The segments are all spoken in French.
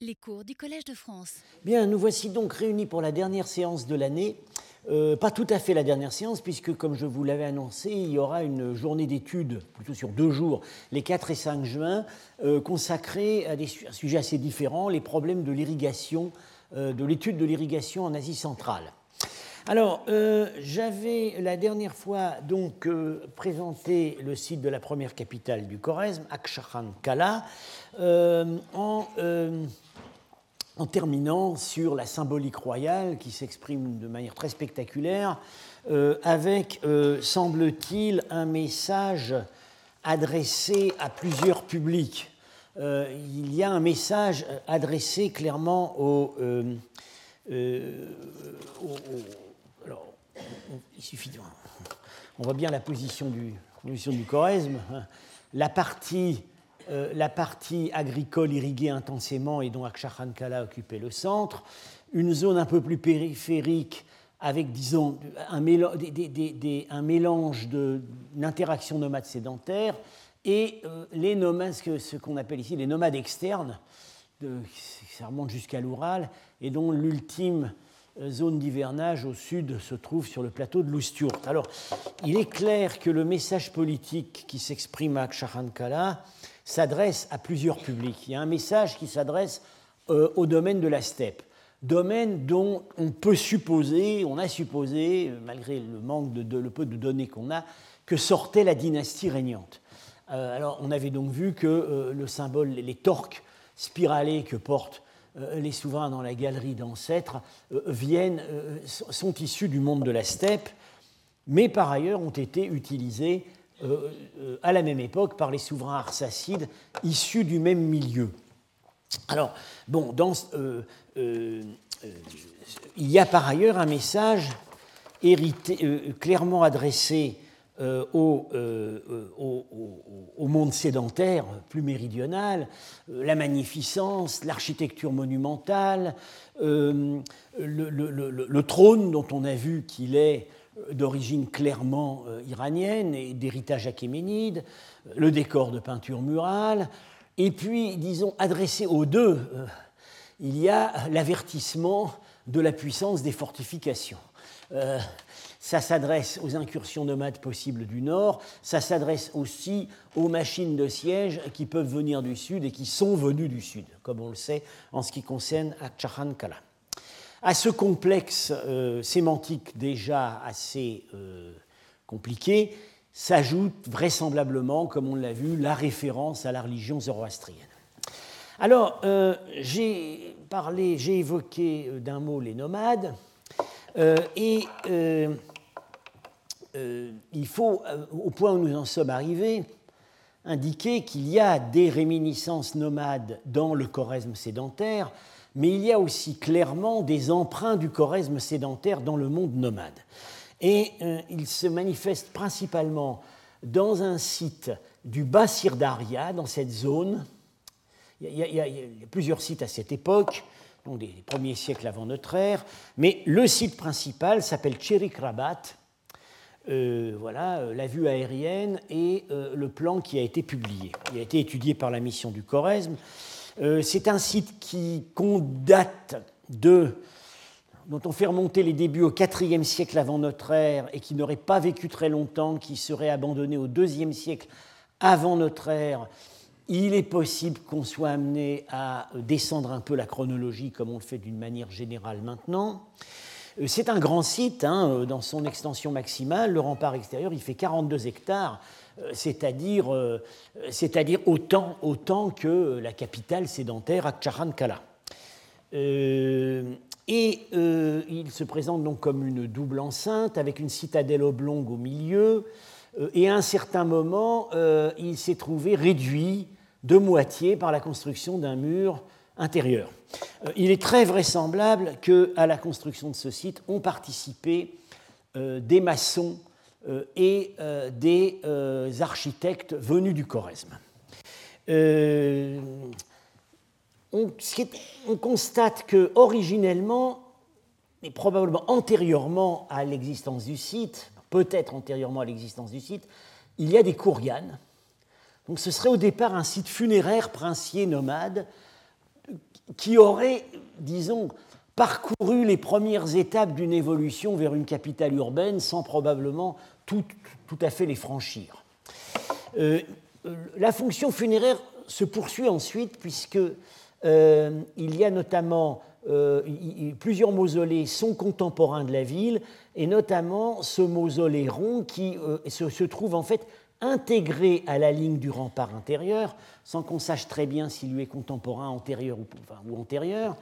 Les cours du Collège de France. Bien, nous voici donc réunis pour la dernière séance de l'année. Euh, pas tout à fait la dernière séance, puisque, comme je vous l'avais annoncé, il y aura une journée d'études, plutôt sur deux jours, les 4 et 5 juin, euh, consacrée à des sujets assez différents, les problèmes de l'irrigation, euh, de l'étude de l'irrigation en Asie centrale. Alors, j'avais la dernière fois donc présenté le site de la première capitale du Khorezm, Aksharan Kala, en en terminant sur la symbolique royale qui s'exprime de manière très spectaculaire, euh, avec, euh, semble-t-il, un message adressé à plusieurs publics. Euh, il y a un message adressé clairement au, alors, il suffit on voit bien la position du, Choresme. Hein. La partie euh, la partie agricole irriguée intensément et dont Aksharankala occupait le centre, une zone un peu plus périphérique avec, disons, un, mélange d'interaction nomade sédentaire et euh, les nomades, ce qu'on appelle ici les nomades externes, ça remonte jusqu'à l'Oural, et dont l'ultime euh, zone d'hivernage au sud se trouve sur le plateau de Loustiurt. Alors, il est clair que le message politique qui s'exprime à Aksharankala s'adresse à plusieurs publics. Il y a un message qui s'adresse euh, au domaine de la steppe, domaine dont on peut supposer, on a supposé, euh, malgré le manque de, le peu de données qu'on a, que sortait la dynastie régnante. Euh, alors, on avait donc vu que le symbole, les torques spiralés que portent les souverains dans la galerie d'ancêtres viennent, sont issus du monde de la steppe, mais par ailleurs ont été utilisés euh, euh, à la même époque par les souverains arsacides issus du même milieu. Alors, bon, dans, euh, il y a par ailleurs un message clairement adressé au, monde sédentaire plus méridional, la magnificence, l'architecture monumentale, le, le, le, trône dont on a vu qu'il est d'origine clairement euh, iranienne et d'héritage achéménide, le décor de peinture murale, et puis, disons, adressé aux deux, euh, il y a l'avertissement de la puissance des fortifications. Euh, ça s'adresse aux incursions nomades possibles du nord, ça s'adresse aussi aux machines de siège qui peuvent venir du sud et qui sont venues du sud, comme on le sait en ce qui concerne Akchahan Kala. À ce complexe euh, sémantique déjà assez euh, compliqué s'ajoute vraisemblablement, comme on l'a vu, la référence à la religion zoroastrienne. Alors, euh, j'ai parlé, j'ai évoqué d'un mot les nomades, et il faut, au point où nous en sommes arrivés, indiquer qu'il y a des réminiscences nomades dans le choresme sédentaire, mais il y a aussi clairement des emprunts du choresme sédentaire dans le monde nomade. Et euh, il se manifeste principalement dans un site du bas Sirdaria, dans cette zone. Il y, a, plusieurs sites à cette époque, donc des premiers siècles avant notre ère, mais le site principal s'appelle Cherikrabat. Euh, voilà, euh, la vue aérienne et le plan qui a été publié. Il a été étudié par la mission du Choresme euh, c'est un site qui date de dont on fait remonter les débuts au IVe siècle avant notre ère et qui n'aurait pas vécu très longtemps, qui serait abandonné au IIe siècle avant notre ère, il est possible qu'on soit amené à descendre un peu la chronologie comme on le fait d'une manière générale maintenant. Euh, c'est un grand site, hein, euh, dans son extension maximale, le rempart extérieur, il fait 42 hectares, euh, c'est-à-dire, c'est-à-dire autant, autant que la capitale sédentaire, Akcharankala. et il se présente donc comme une double enceinte avec une citadelle oblongue au milieu. et à un certain moment, il s'est trouvé réduit de moitié par la construction d'un mur intérieur. Euh, il est très vraisemblable qu'à la construction de ce site ont participé euh, des maçons euh, et des architectes venus du Choresme. On, on, constate que originellement, et probablement antérieurement à l'existence du site, peut-être antérieurement à l'existence du site, il y a des courganes. Donc ce serait au départ un site funéraire princier nomade qui aurait, disons, parcouru les premières étapes d'une évolution vers une capitale urbaine sans probablement tout, à fait les franchir. Euh, la fonction funéraire se poursuit ensuite puisque euh, il y a notamment euh, plusieurs mausolées sont contemporains de la ville et notamment ce mausolée rond qui se, trouve en fait intégré à la ligne du rempart intérieur sans qu'on sache très bien s'il lui est contemporain antérieur ou, antérieur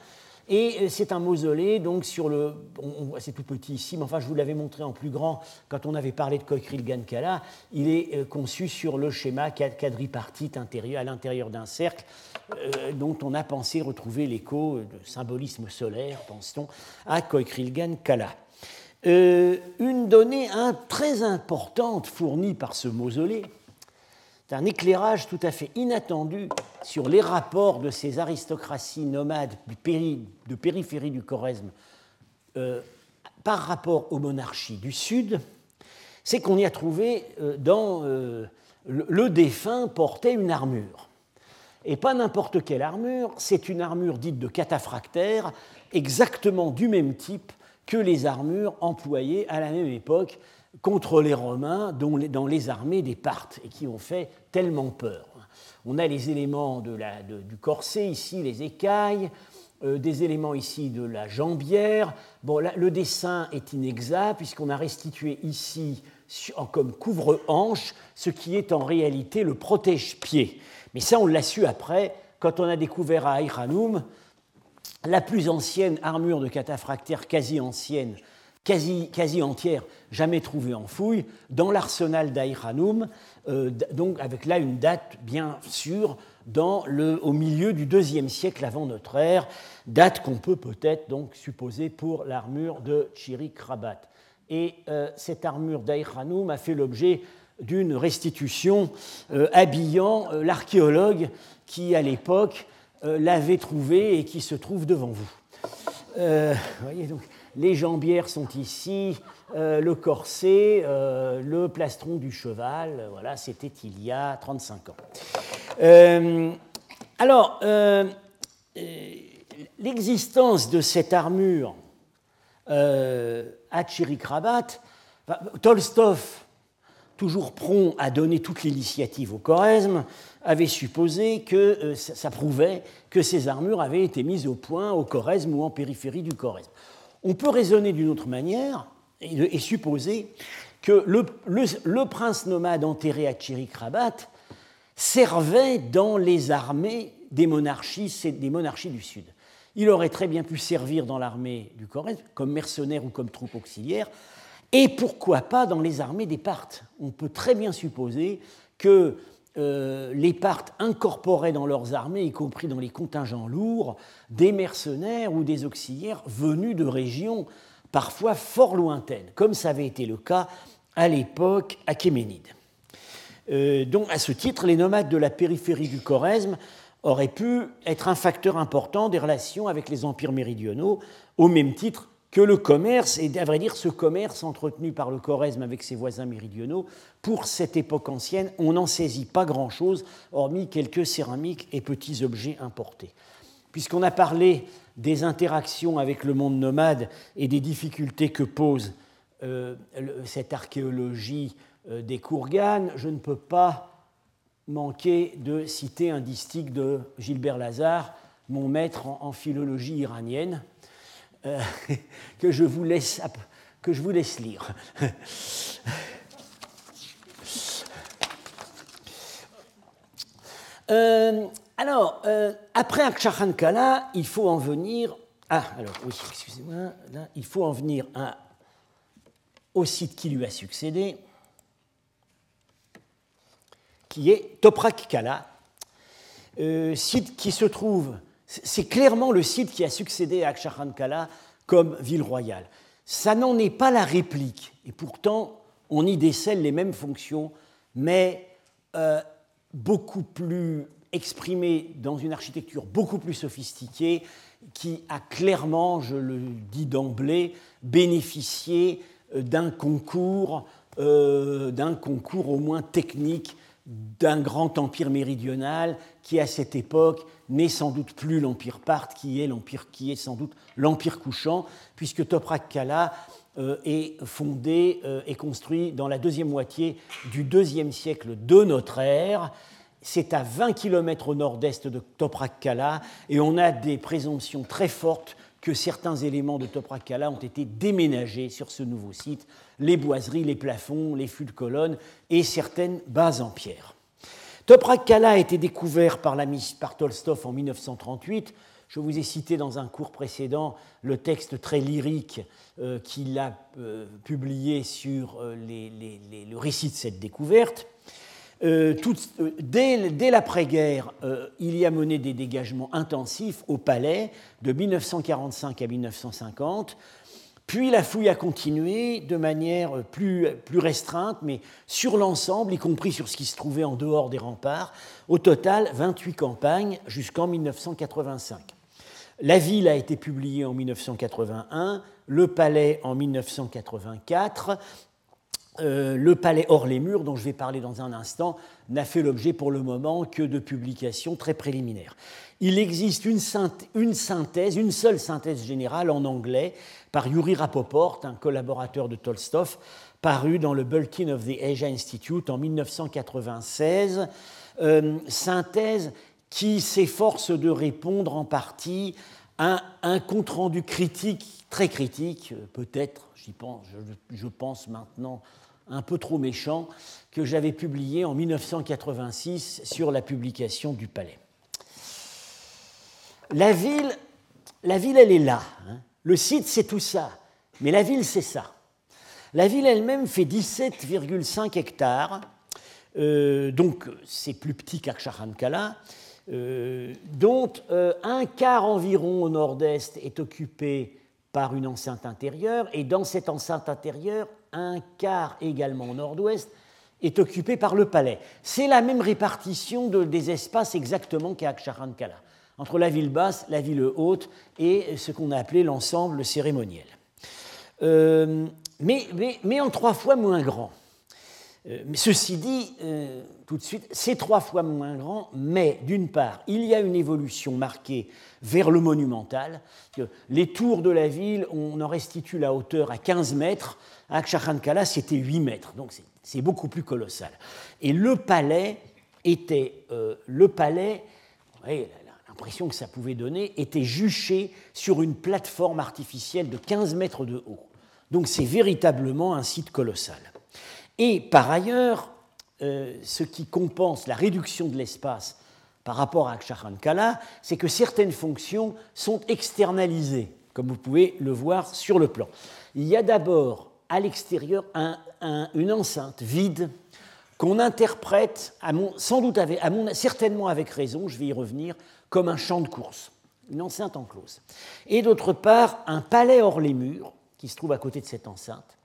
et euh, c'est un mausolée, donc sur le. C'est tout petit ici, mais enfin, je vous l'avais montré en plus grand quand on avait parlé de Kokril Gankala. Il est euh, conçu sur le schéma quadripartite intérieur, à l'intérieur d'un cercle, euh, dont on a pensé retrouver l'écho de symbolisme solaire, pense-t-on, à Koikrilgan Kala. une donnée très importante fournie par ce mausolée, un éclairage tout à fait inattendu sur les rapports de ces aristocraties nomades de périphérie du Choresme euh, par rapport aux monarchies du Sud, c'est qu'on y a trouvé euh, dans euh, le, défunt portait une armure. Et pas n'importe quelle armure, c'est une armure dite de cataphractaire, exactement du même type que les armures employées à la même époque contre les Romains dans les armées des Parthes et qui ont fait tellement peur. On a les éléments du corset ici, les écailles, euh, des éléments ici de la jambière. Bon, le dessin est inexact puisqu'on a restitué ici comme couvre-hanche ce qui est en réalité le protège-pied. Mais ça, on l'a su après quand on a découvert à Aïranoum la plus ancienne armure de cataphractaire quasi ancienne quasi, quasi entière, jamais trouvée en fouille, dans l'arsenal d'Aïranoum, euh, donc avec là une date bien sûre dans le, au milieu du deuxième siècle avant notre ère, date qu'on peut peut-être donc supposer pour l'armure de Chirik Rabat. Et euh, cette armure d'Aïranoum a fait l'objet d'une restitution euh, habillant l'archéologue qui, à l'époque, l'avait trouvée et qui se trouve devant vous. voyez donc, les jambières sont ici, euh, le corset, euh, le plastron du cheval, voilà, c'était il y a 35 ans. Euh, alors, l'existence de cette armure à Chirikrabat, Tolstov, toujours prompt à donner toute l'initiative au Choresme, avait supposé que ça, prouvait que ces armures avaient été mises au point au Choresme ou en périphérie du Choresme. On peut raisonner d'une autre manière et, supposer que le, prince nomade enterré à Chirikrabat servait dans les armées des monarchies, des monarchies du Sud. Il aurait très bien pu servir dans l'armée du Corrèze comme mercenaire ou comme troupe auxiliaire, et pourquoi pas dans les armées des Parthes. On peut très bien supposer que euh, les Parthes incorporaient dans leurs armées, y compris dans les contingents lourds, des mercenaires ou des auxiliaires venus de régions parfois fort lointaines, comme ça avait été le cas à l'époque achéménide. Euh, donc, à ce titre, les nomades de la périphérie du Choresme auraient pu être un facteur important des relations avec les empires méridionaux, au même titre que le commerce, et à vrai dire ce commerce entretenu par le Choresme avec ses voisins méridionaux, pour cette époque ancienne, on n'en saisit pas grand-chose, hormis quelques céramiques et petits objets importés. Puisqu'on a parlé des interactions avec le monde nomade et des difficultés que pose euh, cette archéologie euh, des Kourganes, je ne peux pas manquer de citer un distique de Gilbert Lazare, mon maître en philologie iranienne, euh, que, je vous laisse, que je vous laisse lire. Euh, alors, euh, après Akshahan Kala, il faut en venir. Ah, alors, oui, excusez-moi. Il faut en venir au site qui lui a succédé, qui est Toprak Kala, site qui se trouve c'est clairement le site qui a succédé à Kala comme ville royale. Ça n'en est pas la réplique, et pourtant on y décèle les mêmes fonctions, mais euh, beaucoup plus exprimées dans une architecture beaucoup plus sophistiquée, qui a clairement, je le dis d'emblée, bénéficié euh, d'un concours, euh, d'un concours au moins technique d'un grand empire méridional qui, à cette époque, n'est sans doute plus l'empire Parthe, qui est l'empire qui est sans doute l'empire couchant, puisque Toprak Kala euh, est fondé euh, et construit dans la deuxième moitié du deuxième siècle de notre ère. C'est à 20 km au nord-est de Toprak Kala et on a des présomptions très fortes que certains éléments de Toprak Kala ont été déménagés sur ce nouveau site, les boiseries, les plafonds, les fûts de colonnes et certaines bases en pierre. Toprak Kala a été découvert par, par Tolstov en 1938 je vous ai cité dans un cours précédent le texte très lyrique euh, qu'il a euh, publié sur euh, le récit de cette découverte. Dès, dès l'après-guerre, il y a mené des dégagements intensifs au palais de 1945 à 1950. Puis la fouille a continué de manière plus, plus restreinte, mais sur l'ensemble, y compris sur ce qui se trouvait en dehors des remparts. Au total, 28 campagnes jusqu'en 1985. La ville a été publiée en 1981, le palais en 1984. Euh, le palais hors les murs, dont je vais parler dans un instant, n'a fait l'objet pour le moment que de publications très préliminaires. Il existe une, synthèse, une seule synthèse générale en anglais par Yuri Rapoport, un collaborateur de Tolstov, paru dans le Bulletin of the Asia Institute en 1996. Euh, synthèse qui s'efforce de répondre en partie à un compte-rendu critique, très critique, peut-être, j'y je, pense maintenant un peu trop méchant, que j'avais publié en 1986 sur la publication du Palais. La ville, la ville elle est là. Hein. Le site, c'est tout ça. Mais la ville, c'est ça. La ville elle-même fait 17,5 hectares. Euh, donc, c'est plus petit qu'Aksharankala. Euh, dont euh, un quart environ au nord-est est occupé par une enceinte intérieure, et dans cette enceinte intérieure, un quart également au nord-ouest est occupé par le palais. C'est la même répartition des espaces exactement qu'à Aksharankala, entre la ville basse, la ville haute et ce qu'on a appelé l'ensemble cérémoniel. Euh, mais, mais, en trois fois moins grand. Euh, ceci dit, euh, tout de suite, c'est trois fois moins grand, mais d'une part, il y a une évolution marquée vers le monumental. Les tours de la ville, on en restitue la hauteur à 15 mètres. À Aksharankala, c'était 8 mètres, donc c'est beaucoup plus colossal. Et le palais était, euh, le palais, l'impression que ça pouvait donner, était juché sur une plateforme artificielle de 15 mètres de haut. Donc c'est véritablement un site colossal. Et par ailleurs, euh, ce qui compense la réduction de l'espace par rapport à Aksharankala, c'est que certaines fonctions sont externalisées, comme vous pouvez le voir sur le plan. Il y a d'abord à l'extérieur une enceinte vide qu'on interprète, sans doute certainement avec raison, je vais y revenir, comme un champ de course, une enceinte enclose. Et d'autre part, un palais hors les murs, qui se trouve à côté de cette enceinte,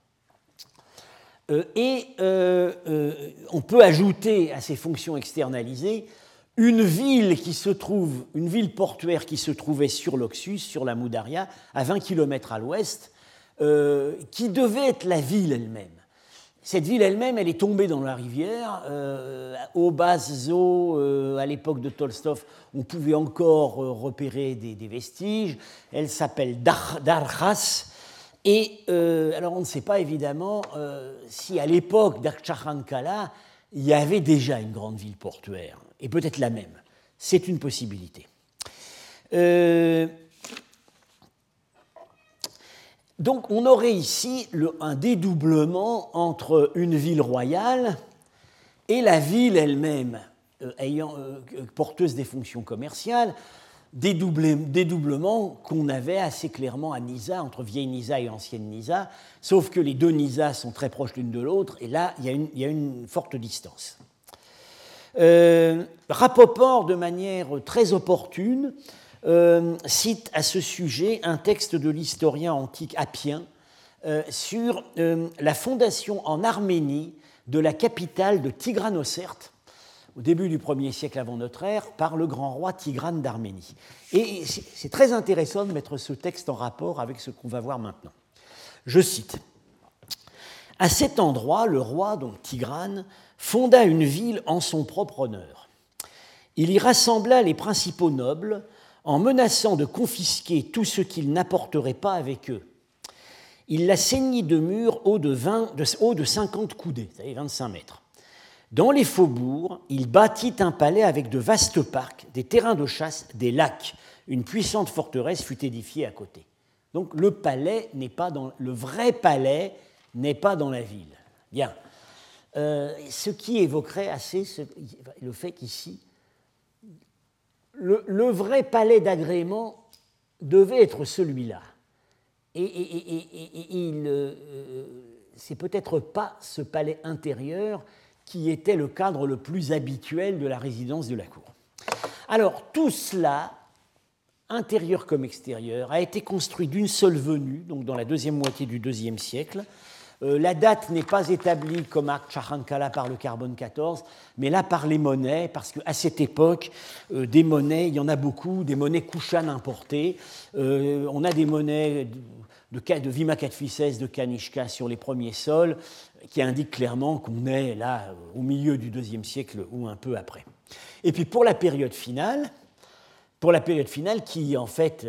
et euh, euh, on peut ajouter à ces fonctions externalisées une ville qui se trouve, une ville portuaire qui se trouvait sur l'Oxus, sur la Moudaria, à 20 km à l'ouest, qui devait être la ville elle-même. Cette ville elle-même, elle est tombée dans la rivière. au basses eaux, à l'époque de Tolstov, on pouvait encore repérer des, vestiges. Elle s'appelle Darjas. Et euh, alors on ne sait pas évidemment euh, si à l'époque d'Aksharankala, il y avait déjà une grande ville portuaire, et peut-être la même. C'est une possibilité. Euh, donc on aurait ici un dédoublement entre une ville royale et la ville elle-même, ayant porteuse des fonctions commerciales dédoublement qu'on avait assez clairement à Nisa, entre vieille Nisa et ancienne Nisa, sauf que les deux Nisa sont très proches l'une de l'autre, et là, il y, a une, forte distance. Euh, Rapoport, de manière très opportune, euh, cite à ce sujet un texte de l'historien antique Appien euh, sur la fondation en Arménie de la capitale de Tigranoserte, au début du 1er siècle avant notre ère par le grand roi Tigrane d'Arménie. Et c'est très intéressant de mettre ce texte en rapport avec ce qu'on va voir maintenant. Je cite À cet endroit, le roi, donc Tigrane, fonda une ville en son propre honneur. Il y rassembla les principaux nobles en menaçant de confisquer tout ce qu'ils n'apporteraient pas avec eux. Il la ceignit de murs hauts de, 20, de, hauts de 50 coudées, c'est-à-dire 25 mètres. Dans les faubourgs, il bâtit un palais avec de vastes parcs, des terrains de chasse, des lacs. Une puissante forteresse fut édifiée à côté. Donc le palais n'est pas dans le vrai palais n'est pas dans la ville. Bien. Euh, ce qui évoquerait assez le fait qu'ici, le, vrai palais d'agrément devait être celui-là. Et, il, euh, c'est peut-être pas ce palais intérieur qui était le cadre le plus habituel de la résidence de la cour. Alors tout cela, intérieur comme extérieur, a été construit d'une seule venue, donc dans la deuxième moitié du IIe siècle, euh, la date n'est pas établie comme à Charankala par le carbone 14, mais là par les monnaies, parce qu'à cette époque, euh, des monnaies, il y en a beaucoup, des monnaies Kushan importées. Euh, on a des monnaies de, de Vima de Kanishka sur les premiers sols, qui indiquent clairement qu'on est là au milieu du deuxième siècle ou un peu après. Et puis pour la période finale, pour la période finale qui en fait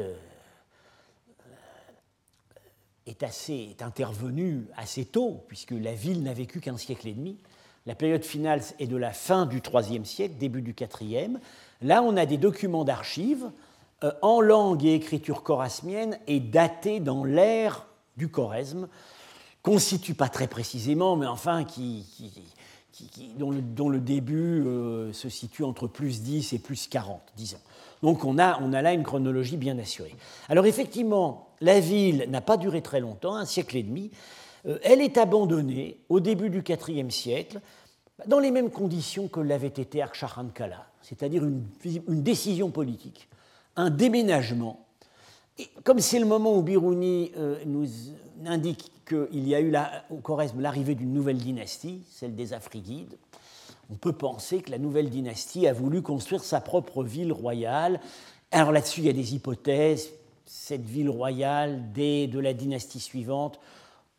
est, assez, est intervenu assez tôt, puisque la ville n'a vécu qu'un siècle et demi. La période finale est de la fin du IIIe siècle, début du IVe. Là, on a des documents d'archives euh, en langue et écriture chorasmienne et datés dans l'ère du Choresme, constituent pas très précisément, mais enfin qui, dont, le, début euh, se situe entre plus 10 et plus 40, disons. Donc on a, on a là une chronologie bien assurée. Alors effectivement, la ville n'a pas duré très longtemps, un siècle et demi. Euh, elle est abandonnée au début du IVe siècle, dans les mêmes conditions que l'avait été Akshahankala, c'est-à-dire une, décision politique, un déménagement. Et comme c'est le moment où Biruni euh, nous indique qu'il y a eu au Choresme l'arrivée d'une nouvelle dynastie, celle des Afrigides, on peut penser que la nouvelle dynastie a voulu construire sa propre ville royale. Alors là-dessus, il y a des hypothèses. Cette ville royale, dès de la dynastie suivante,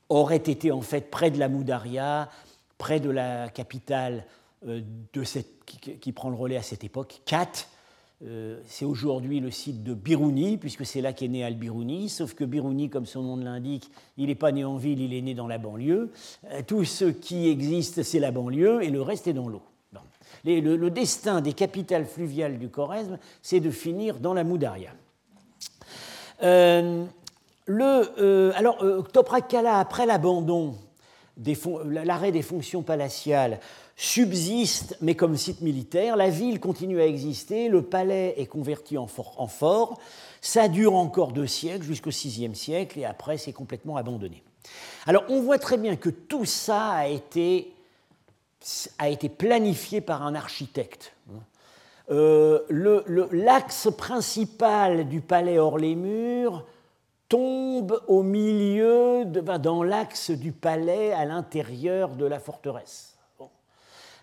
aurait été en fait près de la Moudaria, près de la capitale euh, de cette, qui, prend le relais à cette époque, Kat. Euh, c'est aujourd'hui le site de Biruni, puisque c'est là qu'est né Al-Biruni, sauf que Biruni, comme son nom l'indique, il n'est pas né en ville, il est né dans la banlieue. Euh, tout ce qui existe, c'est la banlieue, et le reste est dans l'eau. Le, destin des capitales fluviales du Choresme, c'est de finir dans la Moudaria. Euh, alors, Toprakala, après l'abandon, l'arrêt des fonctions palatiales, subsiste, mais comme site militaire. La ville continue à exister, le palais est converti en fort, Ça dure encore deux siècles, jusqu'au VIe siècle, et après c'est complètement abandonné. Alors on voit très bien que tout ça a été, a été planifié par un architecte. Euh, l'axe principal du palais hors les murs tombe au milieu, de, dans l'axe du palais à l'intérieur de la forteresse.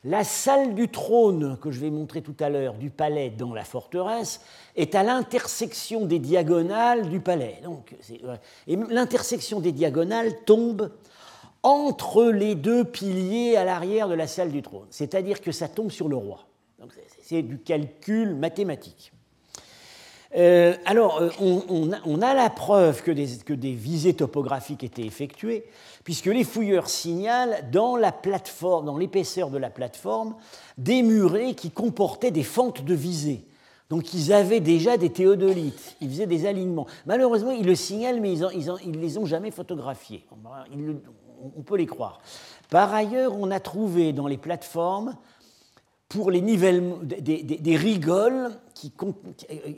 La salle du trône, que je vais montrer tout à l'heure, du palais dans la forteresse, est à l'intersection des diagonales du palais. Donc, et l'intersection des diagonales tombe entre les deux piliers à l'arrière de la salle du trône. C'est-à-dire que ça tombe sur le roi. C'est du calcul mathématique. Euh, alors, euh, on, a, la preuve que des, visées topographiques étaient effectuées, puisque les fouilleurs signalent dans la plateforme, dans l'épaisseur de la plateforme, des murets qui comportaient des fentes de visée. Donc ils avaient déjà des théodolites, ils faisaient des alignements. Malheureusement, ils le signalent, mais ils ne les ont jamais photographiés. on peut les croire. Par ailleurs, on a trouvé dans les plateformes pour les nivellements, des, rigoles qui,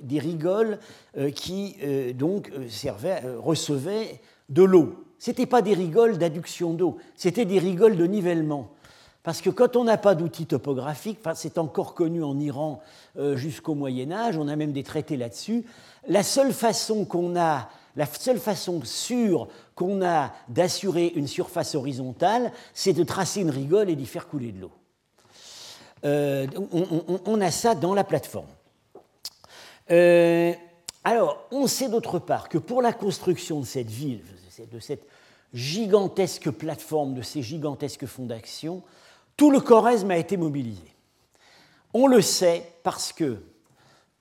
des rigoles, euh, qui euh, donc euh, servaient, recevaient de l'eau. Ce n'étaient pas des rigoles d'adduction d'eau, c'était des rigoles de nivellement. Parce que quand on n'a pas d'outils topographiques, c'est encore connu en Iran jusqu'au Moyen Âge, on a même des traités là-dessus, la seule façon qu'on a, la seule façon sûre qu'on a d'assurer une surface horizontale, c'est de tracer une rigole et d'y faire couler de l'eau. Euh, on, a ça dans la plateforme. Euh, alors, on sait d'autre part que pour la construction de cette ville, de cette gigantesque plateforme, de ces gigantesques fondations, Tout le Choresme a été mobilisé. On le sait parce que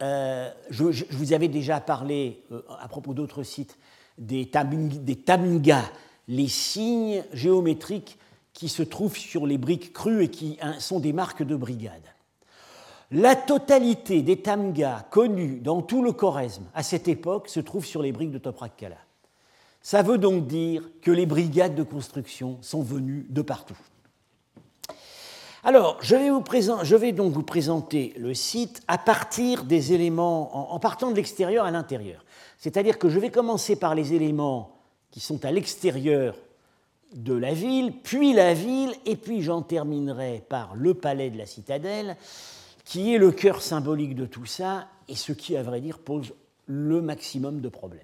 euh, je, vous avais déjà parlé à propos d'autres sites des, tamungas, les signes géométriques qui se trouvent sur les briques crues et qui hein, sont des marques de brigade. La totalité des tamgas connus dans tout le Choresme à cette époque se trouve sur les briques de Toprak Ça veut donc dire que les brigades de construction sont venues de partout. Alors, je vais, donc vous présenter le site à partir des éléments, en, partant de l'extérieur à l'intérieur. C'est-à-dire que je vais commencer par les éléments qui sont à l'extérieur de la ville, puis la ville, et puis j'en terminerai par le palais de la citadelle, qui est le cœur symbolique de tout ça, et ce qui, à vrai dire, pose le maximum de problèmes.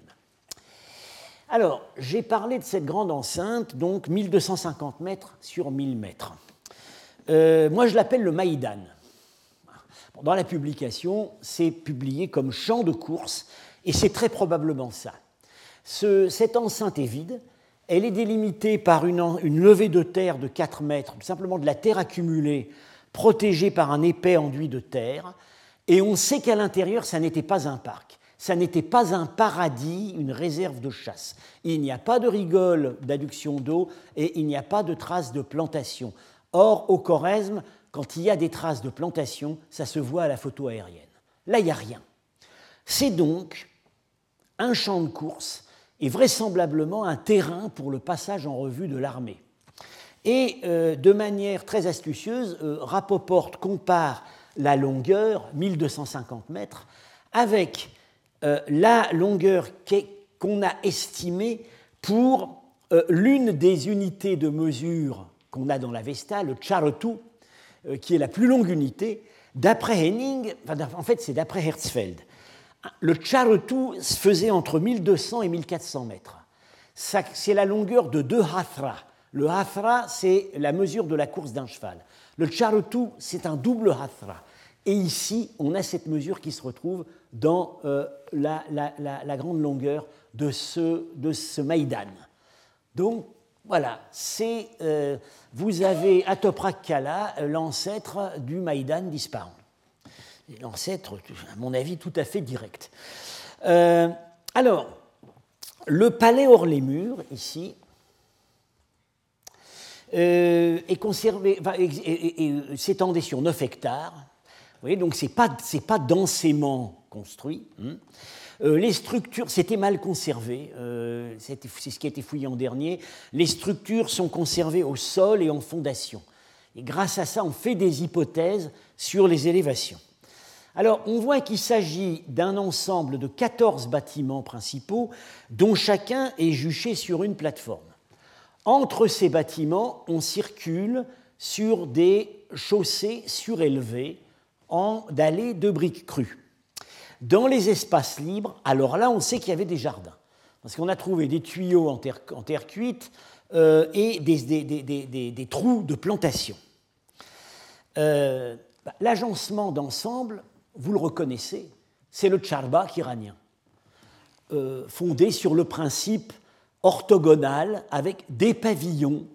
Alors, j'ai parlé de cette grande enceinte, donc 1250 mètres sur 1000 mètres. Euh, moi, je l'appelle le Maïdan. Dans la publication, c'est publié comme champ de course, et c'est très probablement ça. cette enceinte est vide, elle est délimitée par une, levée de terre de 4 mètres, simplement de la terre accumulée protégé par un épais enduit de terre, et on sait qu'à l'intérieur, ça n'était pas un parc, ça n'était pas un paradis, une réserve de chasse. Il n'y a pas de rigole d'adduction d'eau et il n'y a pas de traces de plantation. Or, au Choresme, quand il y a des traces de plantation, ça se voit à la photo aérienne. Là, il n'y a rien. C'est donc un champ de course et vraisemblablement un terrain pour le passage en revue de l'armée. Et euh, de manière très astucieuse, euh, Rapoport compare la longueur, 1250 mètres, avec euh, la longueur qu'on a estimée pour l'une des unités de mesure qu'on a dans la Vesta, le Charotu, qui est la plus longue unité. D'après Henning, en fait c'est d'après Herzfeld, le Charotu faisait entre 1200 et 1400 mètres. C'est la longueur de deux Hathras le hafra, c'est la mesure de la course d'un cheval. Le charutu, c'est un double hafra. Et ici, on a cette mesure qui se retrouve dans euh, la, grande longueur de ce, de ce Maïdan. Donc, voilà, euh, vous avez Atoprak Kala, l'ancêtre du Maïdan disparu. L'ancêtre, à mon avis, tout à fait direct. Euh, alors, le palais hors les murs, ici, euh, est conservé, et, s'étendait sur 9 hectares. Vous donc ce n'est pas, densément construit. Hein. Euh, les structures, c'était mal conservé, euh, c'est ce qui a été fouillé en dernier. Les structures sont conservées au sol et en fondation. Et grâce à ça, on fait des hypothèses sur les élévations. Alors, on voit qu'il s'agit d'un ensemble de 14 bâtiments principaux, dont chacun est juché sur une plateforme. Entre ces bâtiments, on circule sur des chaussées surélevées en dallées de briques crues. Dans les espaces libres, alors là, on sait qu'il y avait des jardins, parce qu'on a trouvé des tuyaux en terre, cuite euh, et des, trous de plantation. Euh, l'agencement d'ensemble, vous le reconnaissez, c'est le tcharbak iranien, euh, fondé sur le principe orthogonale avec des pavillons.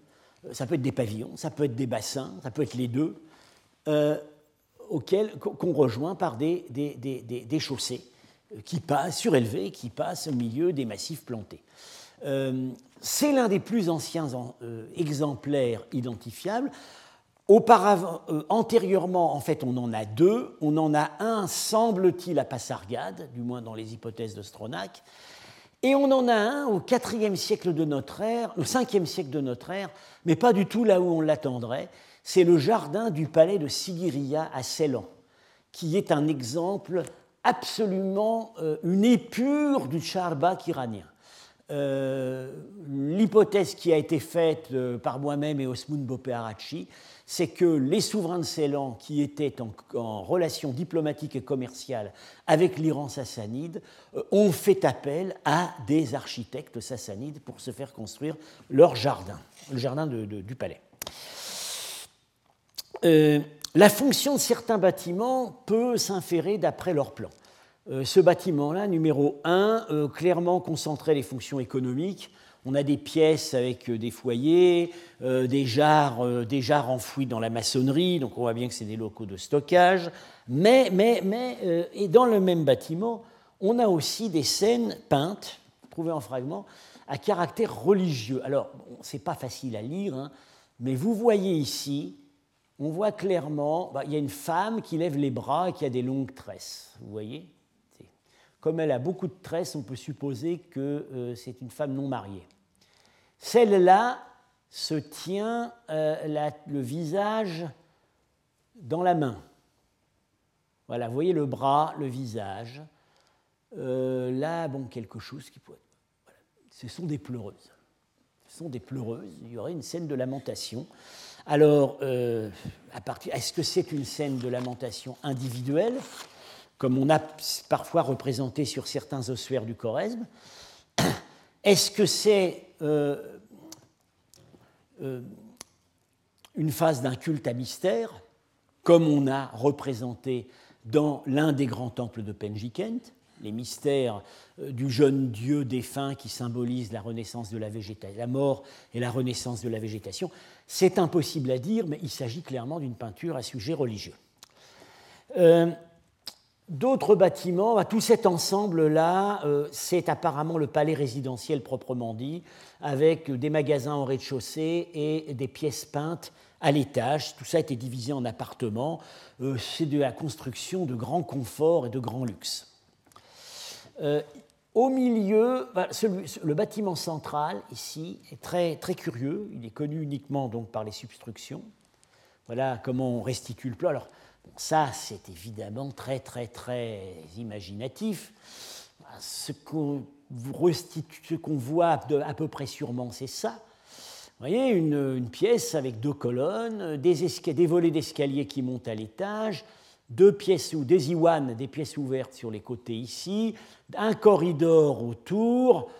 Euh, ça peut être des pavillons, ça peut être des bassins, ça peut être les deux, euh, qu'on rejoint par des, des, chaussées qui passent, surélevées, qui passent au milieu des massifs plantés. c'est l'un des plus anciens exemplaires identifiables. Auparavant, antérieurement, en fait, on en a deux. On en a un, semble-t-il, à Passargade, du moins dans les hypothèses de Stronach, et on en a un au IVe siècle de notre ère, au 5e siècle de notre ère, mais pas du tout là où on l'attendrait. C'est le jardin du palais de Sigiriya à Ceylan, qui est un exemple absolument euh, une épure du charbak iranien. Euh, l'hypothèse qui a été faite euh, par moi-même et Osmoun Bopéarachi, c'est que les souverains de Ceylan, qui étaient en, relation diplomatique et commerciale avec l'Iran sassanide, euh, ont fait appel à des architectes sassanides pour se faire construire leur jardin, le jardin du palais. la fonction de certains bâtiments peut s'inférer d'après leur plan. ce bâtiment-là, numéro 1, clairement concentrait les fonctions économiques. On a des pièces avec des foyers, des, jarres, des jarres enfouies dans la maçonnerie, donc on voit bien que c'est des locaux de stockage. Mais, mais, mais et dans le même bâtiment, on a aussi des scènes peintes, trouvées en fragments, à caractère religieux. Alors, ce n'est pas facile à lire, hein, mais vous voyez ici, on voit clairement, bah, il y a une femme qui lève les bras et qui a des longues tresses. Vous voyez Comme elle a beaucoup de tresses, on peut supposer que euh, c'est une femme non mariée. Celle-là se tient euh, le visage dans la main. Voilà, vous voyez le bras, le visage. Euh, là, bon, quelque chose qui pourrait ce sont des pleureuses. Ce sont des pleureuses. Il y aurait une scène de lamentation. Alors, euh, est-ce que c'est une scène de lamentation individuelle, comme on a parfois représenté sur certains ossuaires du Choresme Est-ce que c'est euh, euh, une phase d'un culte à mystère, comme on a représenté dans l'un des grands temples de Penjikent les mystères euh, du jeune dieu défunt qui symbolise la renaissance de la mort et la renaissance de la végétation? C'est impossible à dire, mais il s'agit clairement d'une peinture à sujet religieux. D'autres bâtiments, tout cet ensemble-là, euh, c'est apparemment le palais résidentiel proprement dit, avec des magasins au rez-de-chaussée et des pièces peintes à l'étage. Tout ça a été divisé en appartements. c'est de la construction de grands conforts et de grands luxes. Euh, au milieu, bah, le bâtiment central, ici, est très, très curieux. Il est connu uniquement donc, par les substructions. Voilà comment on restitue le plan. Ça, c'est évidemment très, très, très imaginatif. Ce qu'on voit à peu près sûrement, c'est ça. Vous voyez, une, pièce avec deux colonnes, des, des volets d'escalier qui montent à l'étage, deux pièces ou des iwanes, des pièces ouvertes sur les côtés ici, un corridor autour,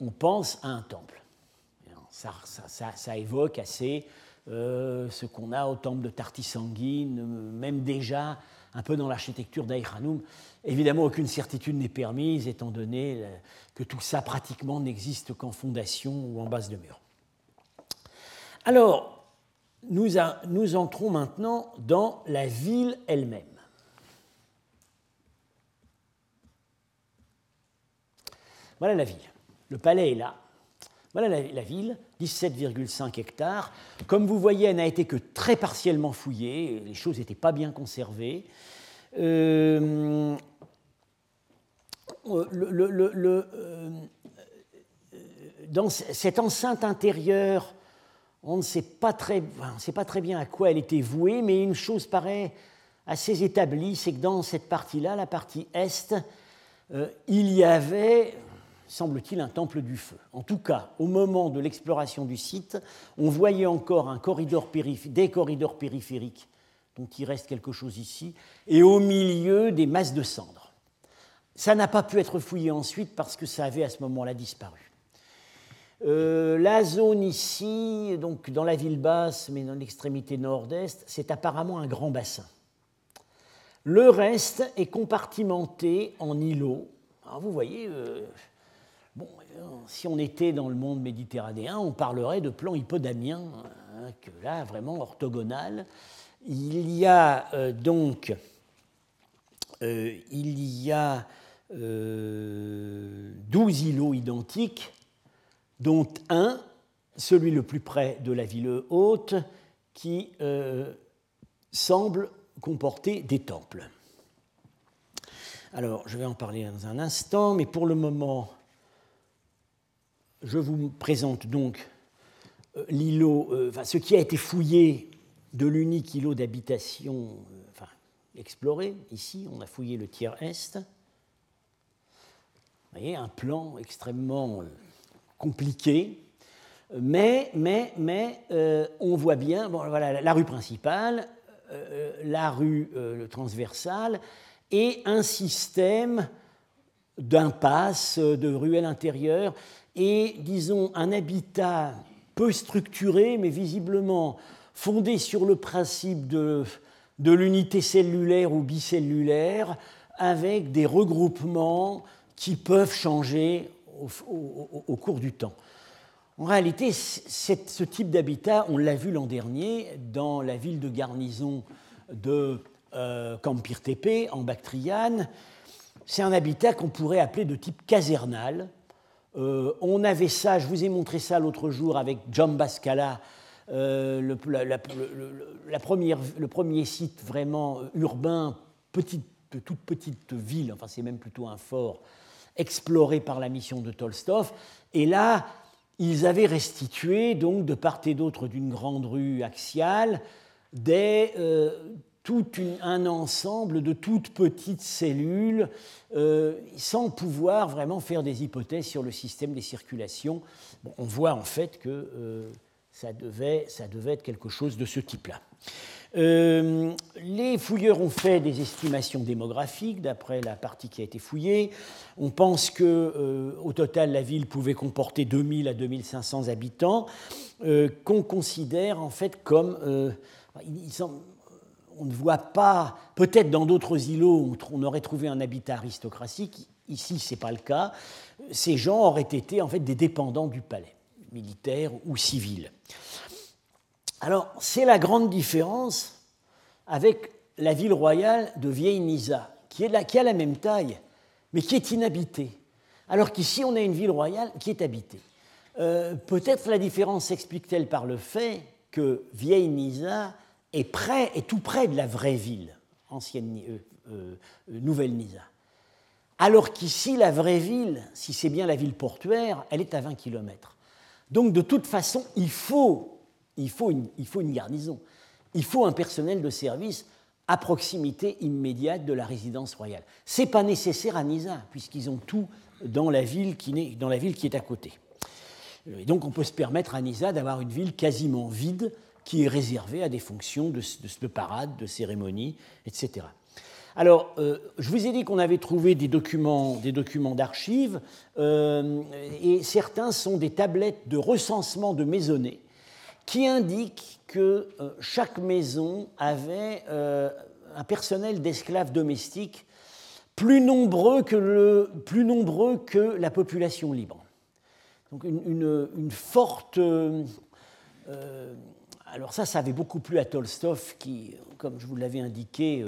on pense à un temple. Ça, évoque assez euh, ce qu'on a au temple de Tartisanguine, même déjà un peu dans l'architecture d'Aïkhanoum. Évidemment, aucune certitude n'est permise, étant donné euh, que tout ça pratiquement n'existe qu'en fondation ou en base de mur. Alors, nous, entrons maintenant dans la ville elle-même. Voilà la ville. Le palais est là. Voilà la, ville, 17,5 hectares. Comme vous voyez, elle n'a été que très partiellement fouillée. Les choses n'étaient pas bien conservées. Euh, euh, dans cette enceinte intérieure on ne sait pas, très, bien à quoi elle était vouée, mais une chose paraît assez établie, c'est que dans cette partie-là, la partie est, euh, il y avait, semble-t-il, un temple du feu. En tout cas, au moment de l'exploration du site, on voyait encore des corridors périphériques, dont il reste quelque chose ici, et au milieu des masses de cendres. Ça n'a pas pu être fouillé ensuite parce que ça avait à ce moment-là disparu. Euh, la zone ici, donc dans la ville basse, mais dans l'extrémité nord-est, c'est apparemment un grand bassin. Le reste est compartimenté en îlots. Vous voyez, euh, si on était dans le monde méditerranéen, on parlerait de plan hippodamien, hein, que là, vraiment orthogonal. Il y a euh, donc il y a 12 îlots identiques dont un, celui le plus près de la ville haute, qui euh, semble comporter des temples. Alors, je vais en parler dans un instant, mais pour le moment, je vous présente donc euh, l'îlot, euh, ce qui a été fouillé de l'unique îlot d'habitation, enfin, exploré. Ici, on a fouillé le tiers est. Vous voyez, un plan extrêmement compliqué, mais, mais, mais euh, on voit bien voilà, la rue principale, euh, la rue euh, transversale et un système d'impasses, de ruelles intérieures et, disons, un habitat peu structuré, mais visiblement fondé sur le principe de, l'unité cellulaire ou bicellulaire, avec des regroupements qui peuvent changer au, cours du temps. En réalité, ce type d'habitat, on l'a vu l'an dernier dans la ville de garnison de euh, Kampir Tepe, en Bactriane. C'est un habitat qu'on pourrait appeler de type casernal. Euh, on avait ça, je vous ai montré ça l'autre jour avec John euh, le, premier site vraiment urbain, petite, toute petite ville, enfin c'est même plutôt un fort, exploré par la mission de Tolstov. Et là, ils avaient restitué, donc, de part et d'autre d'une grande rue axiale, des, euh, tout un ensemble de toutes petites cellules, euh, sans pouvoir vraiment faire des hypothèses sur le système des circulations. on voit en fait que euh, ça, devait, ça devait être quelque chose de ce type-là. Euh, les fouilleurs ont fait des estimations démographiques d'après la partie qui a été fouillée. On pense que au total la ville pouvait comporter 2000 à 2500 habitants, qu'on considère en fait comme on ne voit pas, peut-être dans d'autres îlots on aurait trouvé un habitat aristocratique. Ici, ce n'est pas le cas. Ces gens auraient été en fait des dépendants du palais, militaire ou civil. Alors, c'est la grande différence avec la ville royale de Vieille Nisa, qui, a la même taille, mais qui est inhabitée. Alors qu'ici, on a une ville royale qui est habitée. Euh, peut-être la différence s'explique-t-elle par le fait que Vieille Nisa est, près, est tout près de la vraie ville, ancienne euh, euh, Nouvelle Nisa. Alors qu'ici, la vraie ville, si c'est bien la ville portuaire, elle est à 20 km. Donc de toute façon, il faut il faut une, il faut une garnison. Il faut un personnel de service à proximité immédiate de la résidence royale. Ce n'est pas nécessaire à Nisa, puisqu'ils ont tout dans la, ville qui dans la ville qui est à côté. Et donc on peut se permettre à Nisa d'avoir une ville quasiment vide qui est réservée à des fonctions de, de, parade, de cérémonie, etc. Alors, euh, je vous ai dit qu'on avait trouvé des documents, des documents d'archives, euh, et certains sont des tablettes de recensement de maisonnées qui indique que euh, chaque maison avait un personnel d'esclaves domestiques plus nombreux, que le, plus nombreux que la population libre. Donc une, forte... Euh, alors ça, ça avait beaucoup plu à Tolstov, qui, comme je vous l'avais indiqué,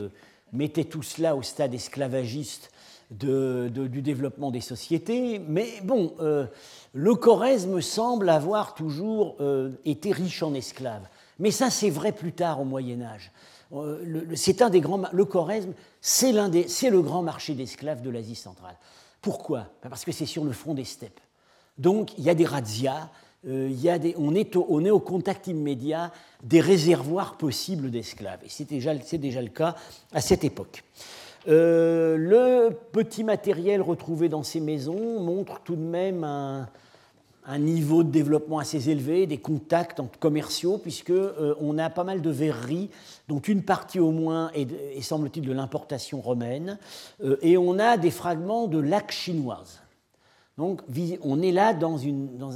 mettait tout cela au stade esclavagiste du développement des sociétés. Mais bon, euh, le Choresme semble avoir toujours euh, été riche en esclaves. Mais ça, c'est vrai plus tard au Moyen Âge. Euh, c'est un des grands. Le Choresme, c'est le grand marché d'esclaves de l'Asie centrale. Pourquoi? Ben Parce que c'est sur le front des steppes. Donc, il y a des razzias, il y a des, on, est au, on, est au, contact immédiat des réservoirs possibles d'esclaves. Et c'est déjà, déjà, le cas à cette époque. Euh, le petit matériel retrouvé dans ces maisons montre tout de même un, niveau de développement assez élevé, des contacts commerciaux, puisqu'on euh, on a pas mal de verreries, dont une partie au moins est, semble-t-il de l'importation romaine, euh, et on a des fragments de lacs chinoises. Donc on est là dans,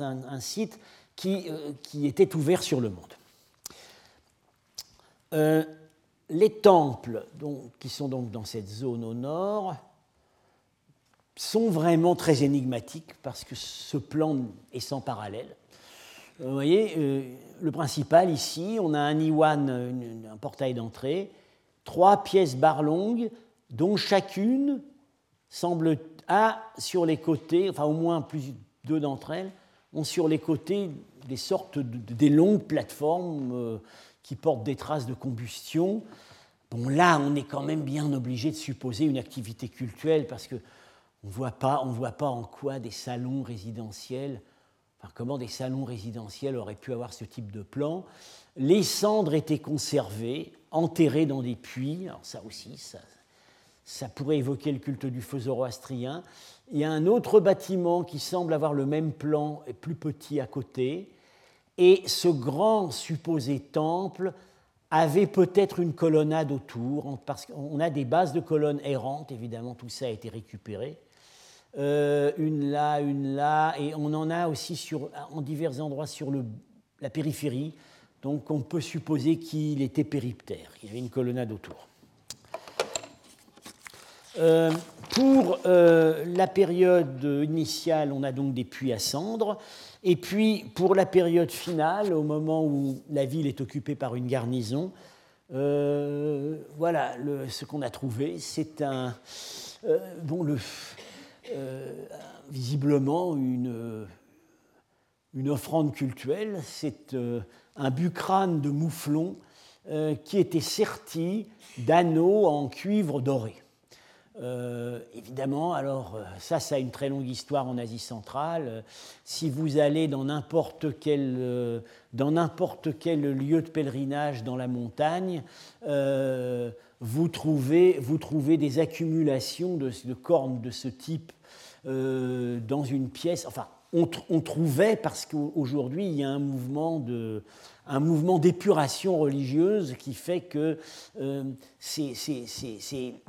un, site qui, qui, était ouvert sur le monde les temples qui sont donc dans cette zone au nord sont vraiment très énigmatiques parce que ce plan est sans parallèle. Euh, vous voyez, euh, le principal ici, on a un iwan, un portail d'entrée, trois pièces barres longues, dont chacune semble a sur les côtés, enfin au moins plus deux d'entre elles, ont sur les côtés des sortes de, des longues plateformes euh, qui portent des traces de combustion. Bon, là, on est quand même bien obligé de supposer une activité culturelle parce que on ne voit pas en quoi des salons résidentiels, enfin, comment des salons résidentiels auraient pu avoir ce type de plan. Les cendres étaient conservées, enterrées dans des puits. Alors ça aussi, ça, ça pourrait évoquer le culte du feu zoroastrien. Il y a un autre bâtiment qui semble avoir le même plan plus petit à côté. Et ce grand supposé temple avait peut-être une colonnade autour, parce qu'on a des bases de colonnes errantes, évidemment, tout ça a été récupéré. Euh, une là, une là, et on en a aussi sur, en divers endroits sur le, la périphérie, donc on peut supposer qu'il était périptère, il y avait une colonnade autour. Pour la période initiale, on a donc des puits à cendres. Et puis, pour la période finale, au moment où la ville est occupée par une garnison, voilà ce qu'on a trouvé. C'est un. bon, le, visiblement une, une offrande cultuelle. C'est un bucrane de mouflon euh, qui était serti d'anneaux en cuivre doré. Euh, évidemment, alors euh, ça, ça a une très longue histoire en Asie centrale. si vous allez dans n'importe quel, quel lieu de pèlerinage dans la montagne, vous, trouvez, vous trouvez des accumulations de cornes de ce type dans une pièce. Enfin, on, trouvait, parce qu'aujourd'hui il y a un mouvement de, un mouvement d'épuration religieuse qui fait que euh, ces,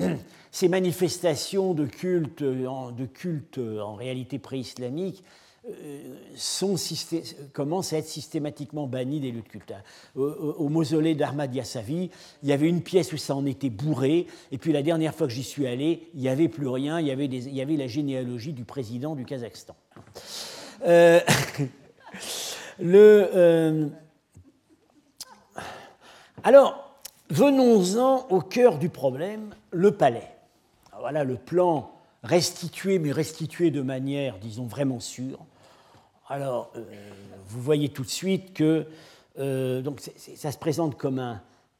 manifestations de culte, en, de culte en réalité pré-islamique euh, commencent à être systématiquement bannies des lieux de culte. Au, mausolée d'Ahmad Yassavi, il y avait une pièce où ça en était bourré, et puis la dernière fois que j'y suis allé, il n'y avait plus rien, il y avait, la généalogie du président du Kazakhstan. Euh, le, euh, alors, venons-en au cœur du problème, le palais. Voilà le plan restitué, mais restitué de manière, disons, vraiment sûre. Alors, euh, vous voyez tout de suite que donc ça se présente comme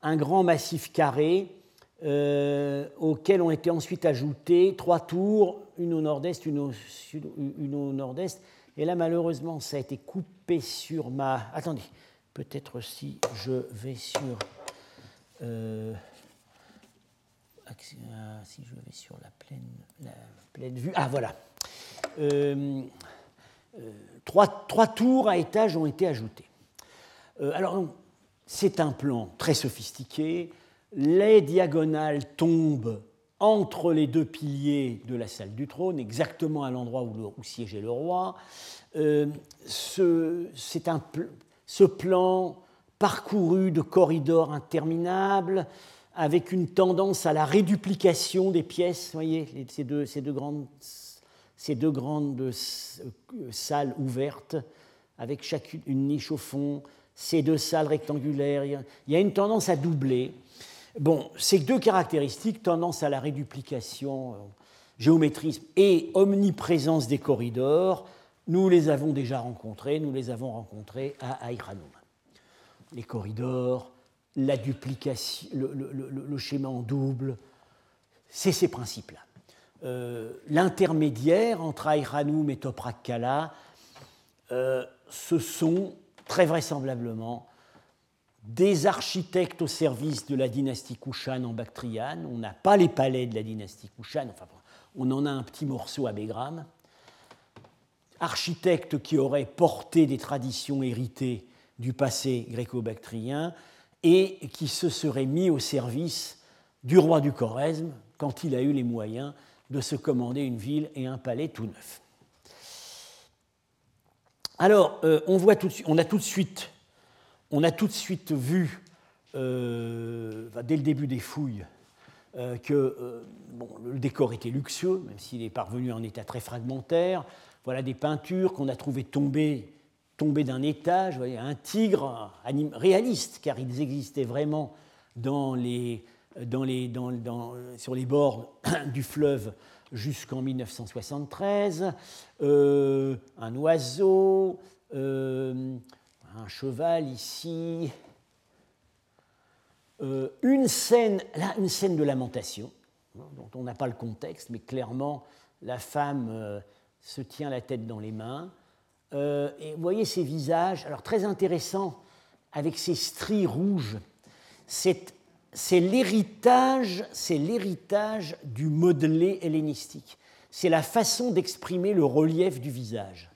un, grand massif carré auquel ont été ensuite ajoutés trois tours, une au nord-est, une au, une au nord-est et là, malheureusement, ça a été coupé sur ma. Attendez, peut-être si je vais sur. Euh, si je vais sur la pleine, la pleine vue. Ah, voilà. Euh, euh, trois, trois, tours à étage ont été ajoutés. alors, c'est un plan très sophistiqué. Les diagonales tombent entre les deux piliers de la salle du trône, exactement à l'endroit où, siégeait le roi. Euh, ce, un, ce plan parcouru de corridors interminables, avec une tendance à la réduplication des pièces, voyez, ces deux, ces deux grandes, ces deux grandes euh, salles ouvertes, avec chacune une niche au fond, ces deux salles rectangulaires, il y a une tendance à doubler. Bon, ces deux caractéristiques, tendance à la réduplication, euh, géométrisme et omniprésence des corridors, nous les avons déjà rencontrés, nous les avons rencontrés à Aïranoum. Les corridors, la duplication, le, schéma en double, c'est ces principes-là. Euh, l'intermédiaire entre Aïranoum et Toprak Kala, euh, ce sont très vraisemblablement des architectes au service de la dynastie Kushan en Bactriane. On n'a pas les palais de la dynastie Kushan, enfin, on en a un petit morceau à Begram. Architectes qui auraient porté des traditions héritées du passé gréco-bactrien et qui se seraient mis au service du roi du Choresme quand il a eu les moyens de se commander une ville et un palais tout neuf. Alors, on, voit tout, on a tout de suite on a tout de suite vu, euh, dès le début des fouilles, euh, que euh, le décor était luxueux, même s'il est parvenu en état très fragmentaire. Voilà des peintures qu'on a trouvées tombées, d'un étage, un tigre réaliste, car ils existaient vraiment sur les bords du fleuve jusqu'en 1973. un oiseau, un cheval ici, euh, une, scène, là, une scène de lamentation, hein, dont on n'a pas le contexte, mais clairement, la femme euh, se tient la tête dans les mains. Euh, et vous voyez ces visages, alors très intéressant, avec ces stries rouges. C'est, c'est l'héritage, c'est l'héritage du modelé hellénistique. C'est la façon d'exprimer le relief du visage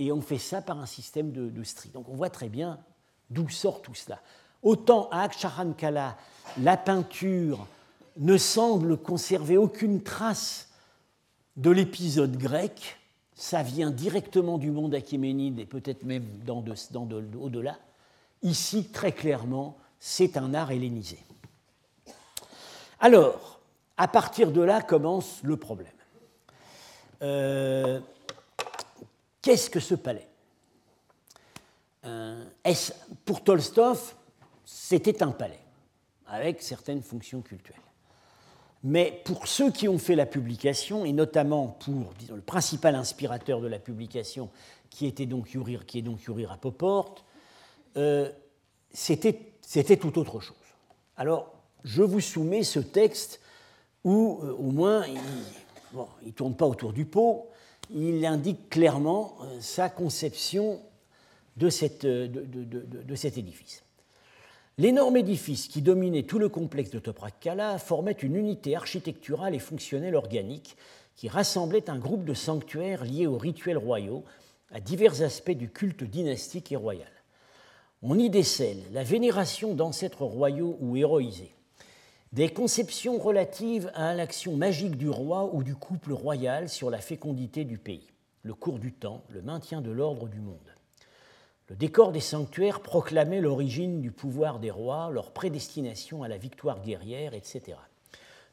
et on fait ça par un système de, de stries. Donc on voit très bien d'où sort tout cela. Autant à Aksharankala, la peinture ne semble conserver aucune trace de l'épisode grec, ça vient directement du monde achéménide et peut-être même dans au-delà. Ici, très clairement, c'est un art hellénisé. Alors, à partir de là commence le problème. Euh, qu'est-ce que ce palais? Euh, Pour Tolstov, c'était un palais, avec certaines fonctions culturelles. Mais pour ceux qui ont fait la publication, et notamment pour le principal inspirateur de la publication, qui, était donc qui est donc Yuri Rapoport, euh, c'était tout autre chose. Alors, je vous soumets ce texte où, euh, au moins, il ne tourne pas autour du pot, il indique clairement euh, sa conception de, de cet édifice. L'énorme édifice qui dominait tout le complexe de Toprak-Kala formait une unité architecturale et fonctionnelle organique qui rassemblait un groupe de sanctuaires liés aux rituels royaux, à divers aspects du culte dynastique et royal. On y décèle la vénération d'ancêtres royaux ou héroïsés, des conceptions relatives à l'action magique du roi ou du couple royal sur la fécondité du pays, le cours du temps, le maintien de l'ordre du monde. Le décor des sanctuaires proclamait l'origine du pouvoir des rois, leur prédestination à la victoire guerrière, etc.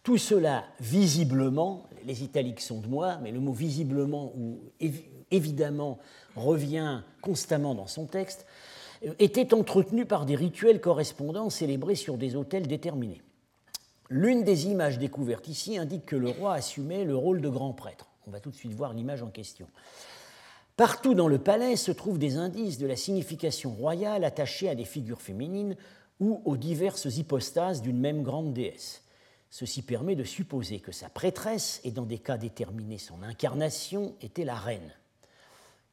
Tout cela, visiblement, les italiques sont de moi, mais le mot visiblement ou évidemment revient constamment dans son texte, était entretenu par des rituels correspondants célébrés sur des autels déterminés. L'une des images découvertes ici indique que le roi assumait le rôle de grand prêtre. On va tout de suite voir l'image en question. Partout dans le palais se trouvent des indices de la signification royale attachée à des figures féminines ou aux diverses hypostases d'une même grande déesse. Ceci permet de supposer que sa prêtresse, et dans des cas déterminés son incarnation, était la reine.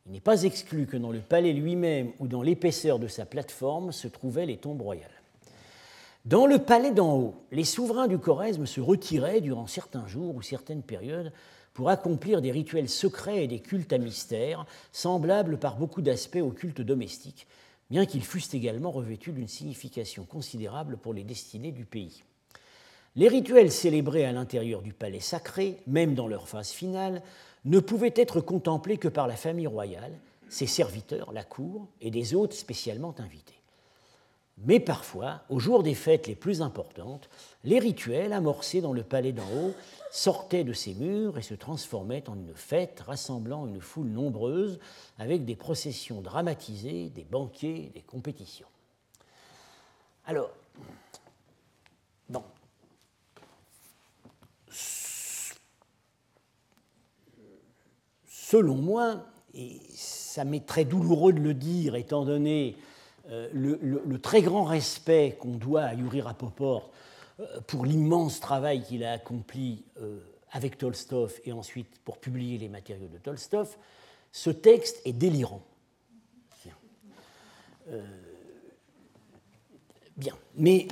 Il n'est pas exclu que dans le palais lui-même ou dans l'épaisseur de sa plateforme se trouvaient les tombes royales. Dans le palais d'en haut, les souverains du Choresme se retiraient durant certains jours ou certaines périodes pour accomplir des rituels secrets et des cultes à mystère, semblables par beaucoup d'aspects aux cultes domestiques, bien qu'ils fussent également revêtus d'une signification considérable pour les destinées du pays. Les rituels célébrés à l'intérieur du palais sacré, même dans leur phase finale, ne pouvaient être contemplés que par la famille royale, ses serviteurs, la cour, et des hôtes spécialement invités. Mais parfois, au jour des fêtes les plus importantes, les rituels amorcés dans le palais d'en haut sortaient de ses murs et se transformaient en une fête rassemblant une foule nombreuse avec des processions dramatisées, des banquets, des compétitions. Alors, bon. Selon moi, et ça m'est très douloureux de le dire étant donné euh, le, très grand respect qu'on doit à Yuri Rapoport pour l'immense travail qu'il a accompli euh, avec Tolstov et ensuite pour publier les matériaux de Tolstov, ce texte est délirant. Bien. Euh, bien. Mais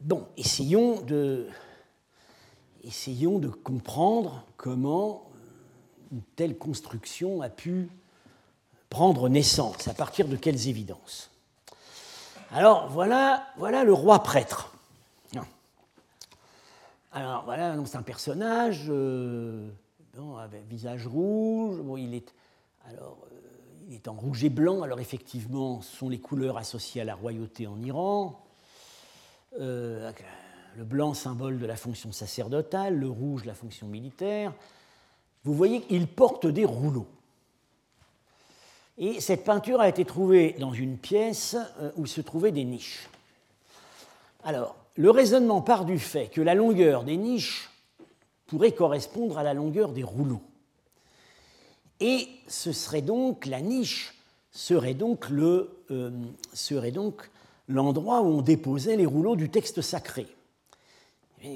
bon, essayons de, essayons de comprendre comment une telle construction a pu prendre naissance, à partir de quelles évidences. Alors voilà, voilà le roi prêtre. Alors voilà, c'est un personnage euh, avec visage rouge. Bon, il est alors euh, il est en rouge et blanc. Alors effectivement, ce sont les couleurs associées à la royauté en Iran. Euh, le blanc symbole de la fonction sacerdotale, le rouge la fonction militaire. Vous voyez qu'il porte des rouleaux. Et cette peinture a été trouvée dans une pièce où se trouvaient des niches. Alors, le raisonnement part du fait que la longueur des niches pourrait correspondre à la longueur des rouleaux. Et ce serait donc, la niche serait donc, euh, l'endroit où on déposait les rouleaux du texte sacré.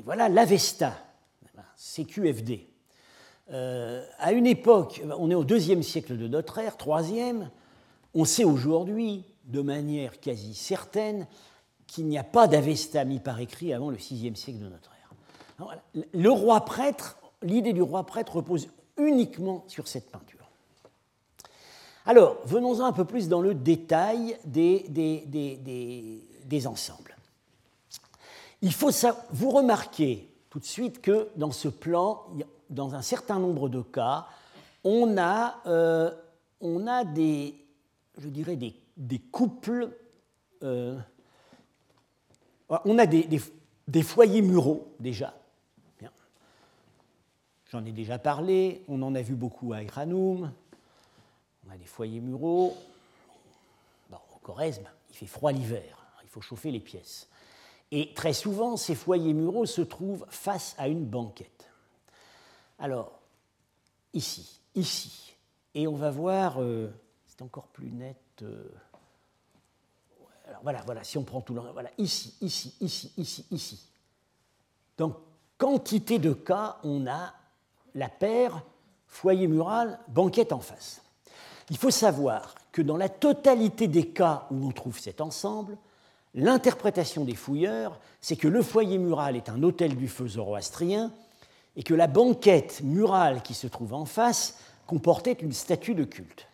Voilà l'Avesta, CQFD. Euh, à une époque, on est au deuxième siècle de notre ère, troisième, on sait aujourd'hui, de manière quasi certaine, qu'il n'y a pas d'Avesta mis par écrit avant le VIe siècle de notre ère. Le roi prêtre, l'idée du roi prêtre repose uniquement sur cette peinture. Alors, venons-en un peu plus dans le détail des, ensembles. Il faut vous remarquer tout de suite que dans ce plan, dans un certain nombre de cas, on a, euh, des, je dirais, des, couples euh, on a des, foyers muraux déjà, j'en ai déjà parlé, on en a vu beaucoup à Iranoum, on a des foyers muraux. Bon, au Choresme, il fait froid l'hiver, il faut chauffer les pièces. Et très souvent, ces foyers muraux se trouvent face à une banquette. Alors, ici, ici, et on va voir, euh, c'est encore plus net. Euh, voilà, voilà, si on prend tout le. Voilà, ici, ici, ici, ici, ici. Dans quantité de cas, on a la paire foyer mural, banquette en face. Il faut savoir que dans la totalité des cas où on trouve cet ensemble, l'interprétation des fouilleurs, c'est que le foyer mural est un hôtel du feu zoroastrien et que la banquette murale qui se trouve en face comportait une statue de culte.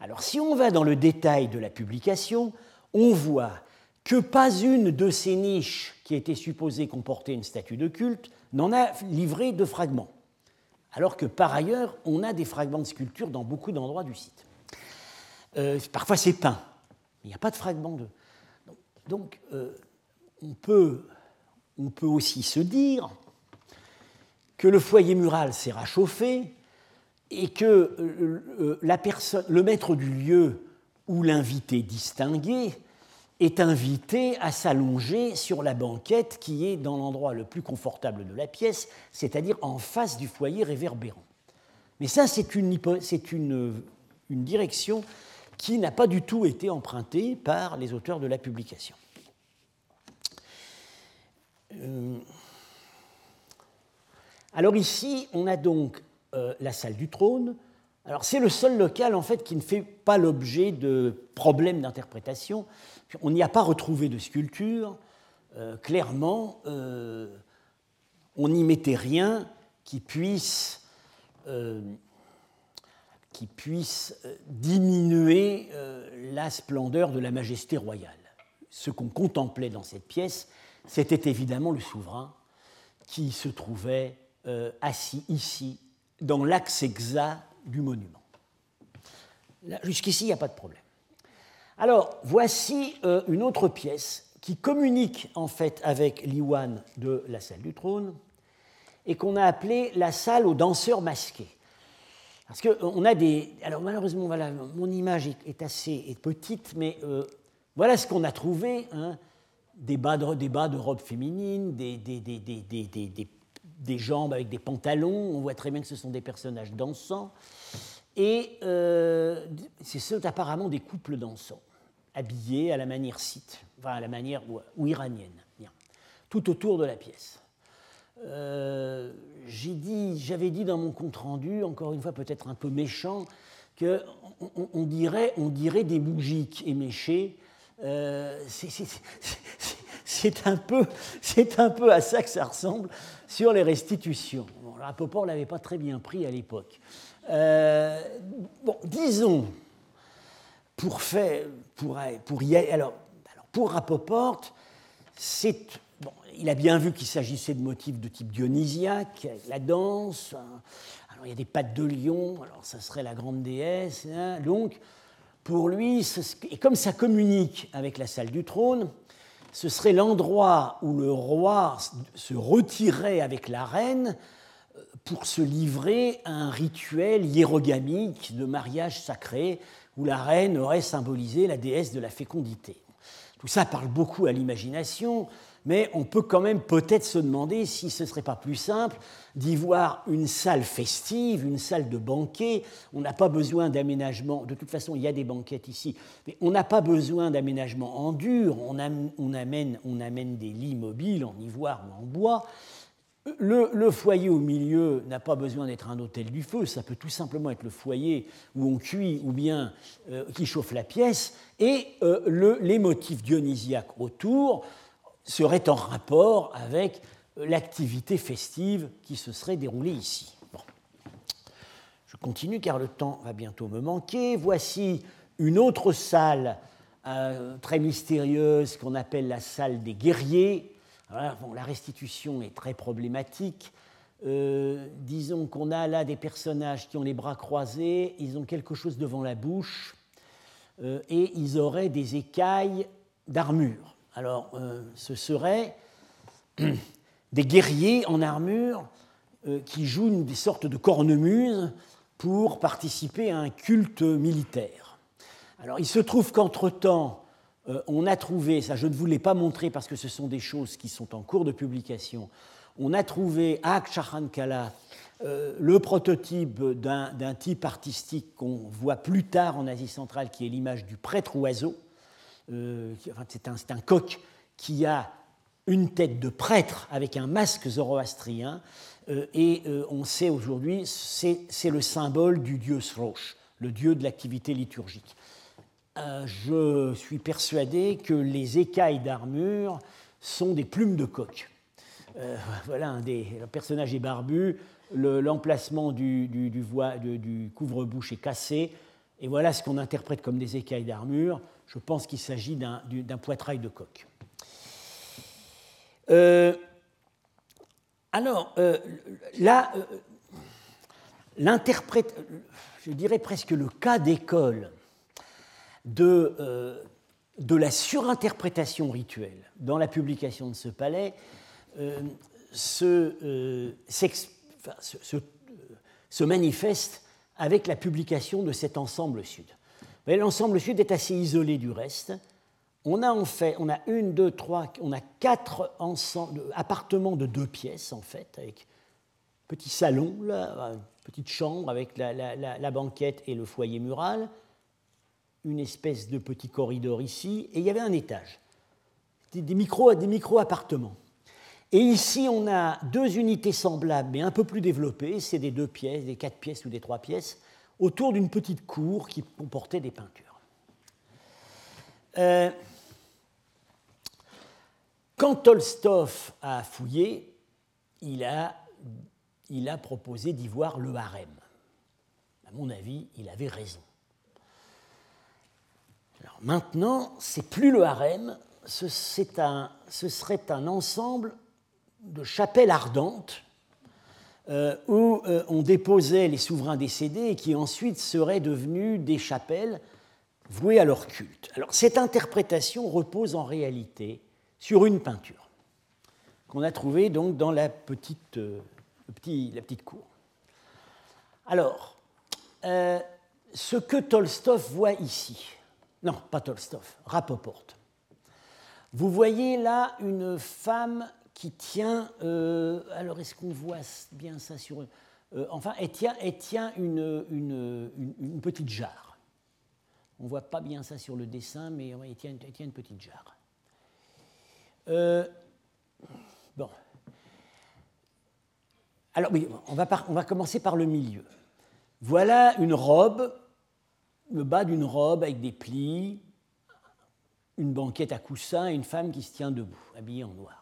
Alors si on va dans le détail de la publication, on voit que pas une de ces niches qui était supposée comporter une statue de culte n'en a livré de fragments, alors que par ailleurs, on a des fragments de sculpture dans beaucoup d'endroits du site. Euh, parfois c'est peint, il n'y a pas de fragments de... Donc euh, on, peut, on peut aussi se dire que le foyer mural s'est rachauffé et que euh, la personne, le maître du lieu ou l'invité distingué est invité à s'allonger sur la banquette qui est dans l'endroit le plus confortable de la pièce, c'est-à-dire en face du foyer réverbérant. Mais ça, c'est une direction qui n'a pas du tout été empruntée par les auteurs de la publication. Euh, alors ici, on a donc euh, la salle du trône. Alors c'est le seul local en fait qui ne fait pas l'objet de problèmes d'interprétation. On n'y a pas retrouvé de sculpture. Euh, clairement, on n'y mettait rien qui puisse qui puisse euh, diminuer euh, la splendeur de la majesté royale. Ce qu'on contemplait dans cette pièce, c'était évidemment le souverain qui se trouvait euh, assis ici, dans l'axe exact du monument. Jusqu'ici, il n'y a pas de problème. Alors, voici une autre pièce qui communique en fait avec l'iwan de la salle du trône et qu'on a appelée la salle aux danseurs masqués. Parce qu'on a des. Alors malheureusement, voilà, mon image est, assez petite, mais euh, voilà ce qu'on a trouvé hein. des, bas de, des bas robes féminines, des, des, des, jambes avec des pantalons. On voit très bien que ce sont des personnages dansants. Et euh, ce sont apparemment des couples dansants, habillés à la manière site, enfin à la manière ou, iranienne, tout autour de la pièce. Euh, j'avais dit dans mon compte rendu, encore une fois peut-être un peu méchant, qu'on on, dirait, des moujiks éméchés. Euh, un, peu, un peu à ça que ça ressemble sur les restitutions. Popor ne l'avait pas très bien pris à l'époque. Euh, bon, disons, pour, faire, pour, pour y alors, alors pour Rapoport, c'est il a bien vu qu'il s'agissait de motifs de type dionysiaque, la danse. Hein. Alors il y a des pattes de lion, alors ça serait la grande déesse. Hein. Donc, pour lui, et comme ça communique avec la salle du trône, ce serait l'endroit où le roi se retirait avec la reine euh, pour se livrer à un rituel hiérogamique de mariage sacré où la reine aurait symbolisé la déesse de la fécondité. Tout ça parle beaucoup à l'imagination mais on peut quand même peut-être se demander si ce ne serait pas plus simple d'y voir une salle festive, une salle de banquet. On n'a pas besoin d'aménagement, de toute façon il y a des banquettes ici, mais on n'a pas besoin d'aménagement en dur, on, amène, des lits mobiles en ivoire ou en bois. Le, foyer au milieu n'a pas besoin d'être un hôtel du feu, ça peut tout simplement être le foyer où on cuit ou bien euh, qui chauffe la pièce, et euh, les motifs dionysiaques autour serait en rapport avec l'activité festive qui se serait déroulée ici. Je continue car le temps va bientôt me manquer. Voici une autre salle euh, très mystérieuse qu'on appelle la salle des guerriers. la restitution est très problématique. Euh, disons qu'on a là des personnages qui ont les bras croisés, ils ont quelque chose devant la bouche euh, et ils auraient des écailles d'armure. Alors, euh, ce seraient des guerriers en armure qui jouent une sorte de cornemuse pour participer à un culte militaire. Alors il se trouve qu'entre-temps, on a trouvé, ça je ne vous l'ai pas montré parce que ce sont des choses qui sont en cours de publication, on a trouvé à Akshahankala euh, le prototype d'un type artistique qu'on voit plus tard en Asie centrale, qui est l'image du prêtre oiseau. Euh, c'est un, coq qui a une tête de prêtre avec un masque zoroastrien, euh, et on sait aujourd'hui, c'est le symbole du dieu Srosh, le dieu de l'activité liturgique. je suis persuadé que les écailles d'armure sont des plumes de coq. voilà, le personnage est barbu, l'emplacement du, couvre-bouche est cassé, et voilà ce qu'on interprète comme des écailles d'armure. Je pense qu'il s'agit d'un poitrail de coq. Euh, alors, euh, là, euh, l'interprète, je dirais presque le cas d'école de, la surinterprétation rituelle dans la publication de ce palais se, manifeste avec la publication de cet ensemble sud. L'ensemble sud est assez isolé du reste. On a en fait, on a une, deux, trois, on a quatre appartements de deux pièces en fait, avec petit salon, petite chambre avec la, banquette et le foyer mural, une espèce de petit corridor ici, et il y avait un étage, des, des micro-appartements. Et ici, on a deux unités semblables, mais un peu plus développées. C'est des deux pièces, des quatre pièces ou des trois pièces, autour d'une petite cour qui comportait des peintures. Euh, quand Tolstov a fouillé, il a, proposé d'y voir le harem. À mon avis, il avait raison. Alors maintenant, c'est plus le harem, ce, serait un ensemble de chapelles ardentes où euh, on déposait les souverains décédés et qui ensuite seraient devenus des chapelles vouées à leur culte. Alors cette interprétation repose en réalité sur une peinture qu'on a trouvée donc dans la petite, euh, la petite cour. Alors, ce que Tolstov voit ici, non, pas Tolstov, Rapoport. Vous voyez là une femme qui tient, euh, alors est-ce qu'on voit bien ça sur... Euh, enfin, elle tient, tient une, une, petite jarre. On ne voit pas bien ça sur le dessin, mais elle tient, tient une petite jarre. Euh, bon. Alors oui, on va, on va commencer par le milieu. Voilà une robe, le bas d'une robe avec des plis, une banquette à coussins et une femme qui se tient debout, habillée en noir.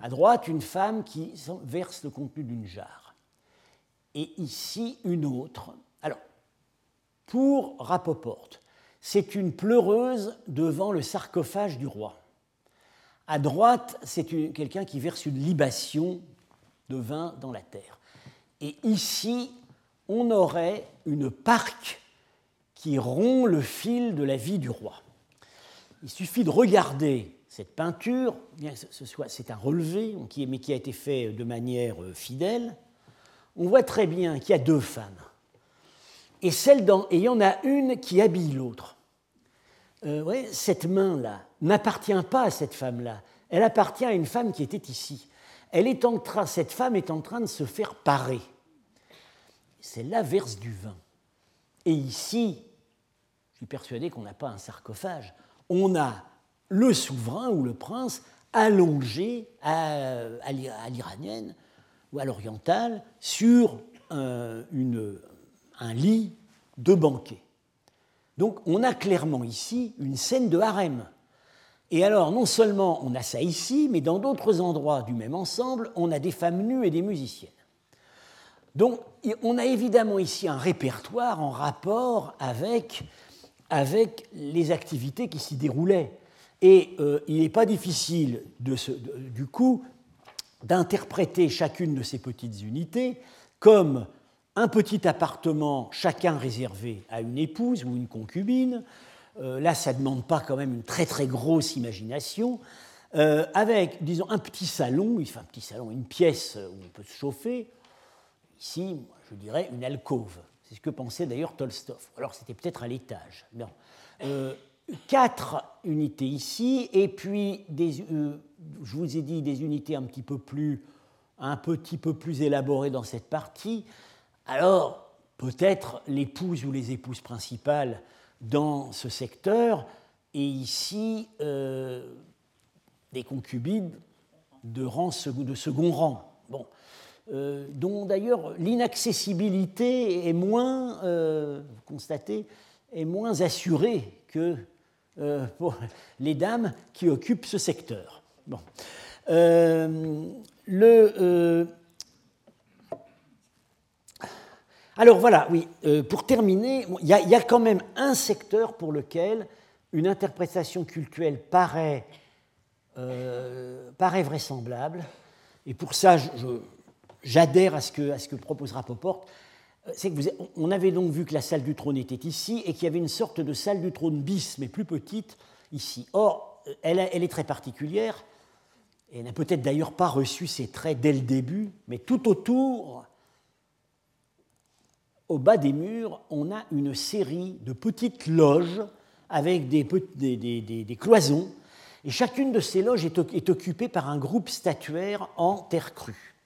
À droite, une femme qui verse le contenu d'une jarre. Et ici, une autre. Alors, pour Rapoport, c'est une pleureuse devant le sarcophage du roi. À droite, c'est quelqu'un qui verse une libation de vin dans la terre. Et ici, on aurait une parque qui rompt le fil de la vie du roi. Il suffit de regarder cette peinture, c'est un relevé, mais qui a été fait de manière euh, fidèle, on voit très bien qu'il y a deux femmes. Et, celle dans, il y en a une qui habille l'autre. Euh, cette main-là n'appartient pas à cette femme-là. Elle appartient à une femme qui était ici. Elle est en train, cette femme est en train de se faire parer. Celle-là verse du vin. Et ici, je suis persuadé qu'on n'a pas un sarcophage. On a le souverain ou le prince allongé à, l'iranienne ou à l'orientale sur un, un lit de banquet. Donc on a clairement ici une scène de harem. Et alors non seulement on a ça ici, mais dans d'autres endroits du même ensemble, on a des femmes nues et des musiciennes. Donc on a évidemment ici un répertoire en rapport avec, avec les activités qui s'y déroulaient. Et euh, il n'est pas difficile, du coup, d'interpréter chacune de ces petites unités comme un petit appartement, chacun réservé à une épouse ou une concubine. Euh, là, ça ne demande pas quand même une très très grosse imagination. avec, disons, un petit salon, enfin un petit salon, une pièce où on peut se chauffer. Ici, je dirais une alcôve. C'est ce que pensait d'ailleurs Tolstov. Alors c'était peut-être à l'étage. Euh, quatre unités ici, et puis euh, je vous ai dit des unités un petit peu plus, un petit peu plus élaborées dans cette partie. Alors peut-être l'épouse ou les épouses principales dans ce secteur, et ici euh, des concubines de, rang, de second rang. Bon. Euh, dont d'ailleurs l'inaccessibilité est moins, euh, constatée, est moins assurée que euh, pour les dames qui occupent ce secteur. Bon. le, alors voilà, oui, pour terminer, il y, a quand même un secteur pour lequel une interprétation culturelle paraît, paraît vraisemblable, et pour ça, j'adhère à, ce que, à ce que propose Rapoport, euh, on avait donc vu que la salle du trône était ici et qu'il y avait une sorte de salle du trône bis, mais plus petite, ici. Or, elle, est très particulière, et n'a peut-être d'ailleurs pas reçu ses traits dès le début, mais tout autour, au bas des murs, on a une série de petites loges avec des, cloisons, et chacune de ces loges est occupée par un groupe statuaire en terre crue.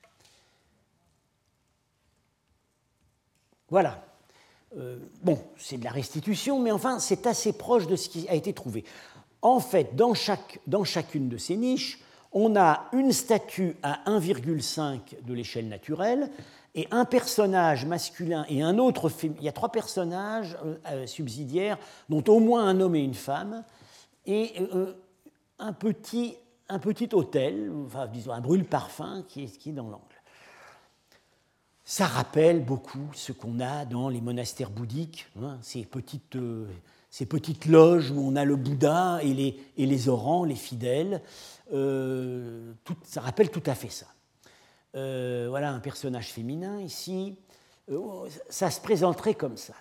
Voilà. Euh, bon, c'est de la restitution, mais enfin, c'est assez proche de ce qui a été trouvé. En fait, dans, chacune de ces niches, on a une statue à 1,5 de l'échelle naturelle et un personnage masculin et un autre Il y a trois personnages euh, euh, subsidiaires, dont au moins un homme et une femme, et un, petit, un petit hôtel, enfin, disons un brûle-parfum qui est dans l'angle ça rappelle beaucoup ce qu'on a dans les monastères bouddhiques, hein, ces, petites, euh, ces, petites, loges où on a le Bouddha et les, et les les fidèles. Euh, ça rappelle tout à fait ça. Euh, voilà un personnage féminin ici. ça se présenterait comme ça.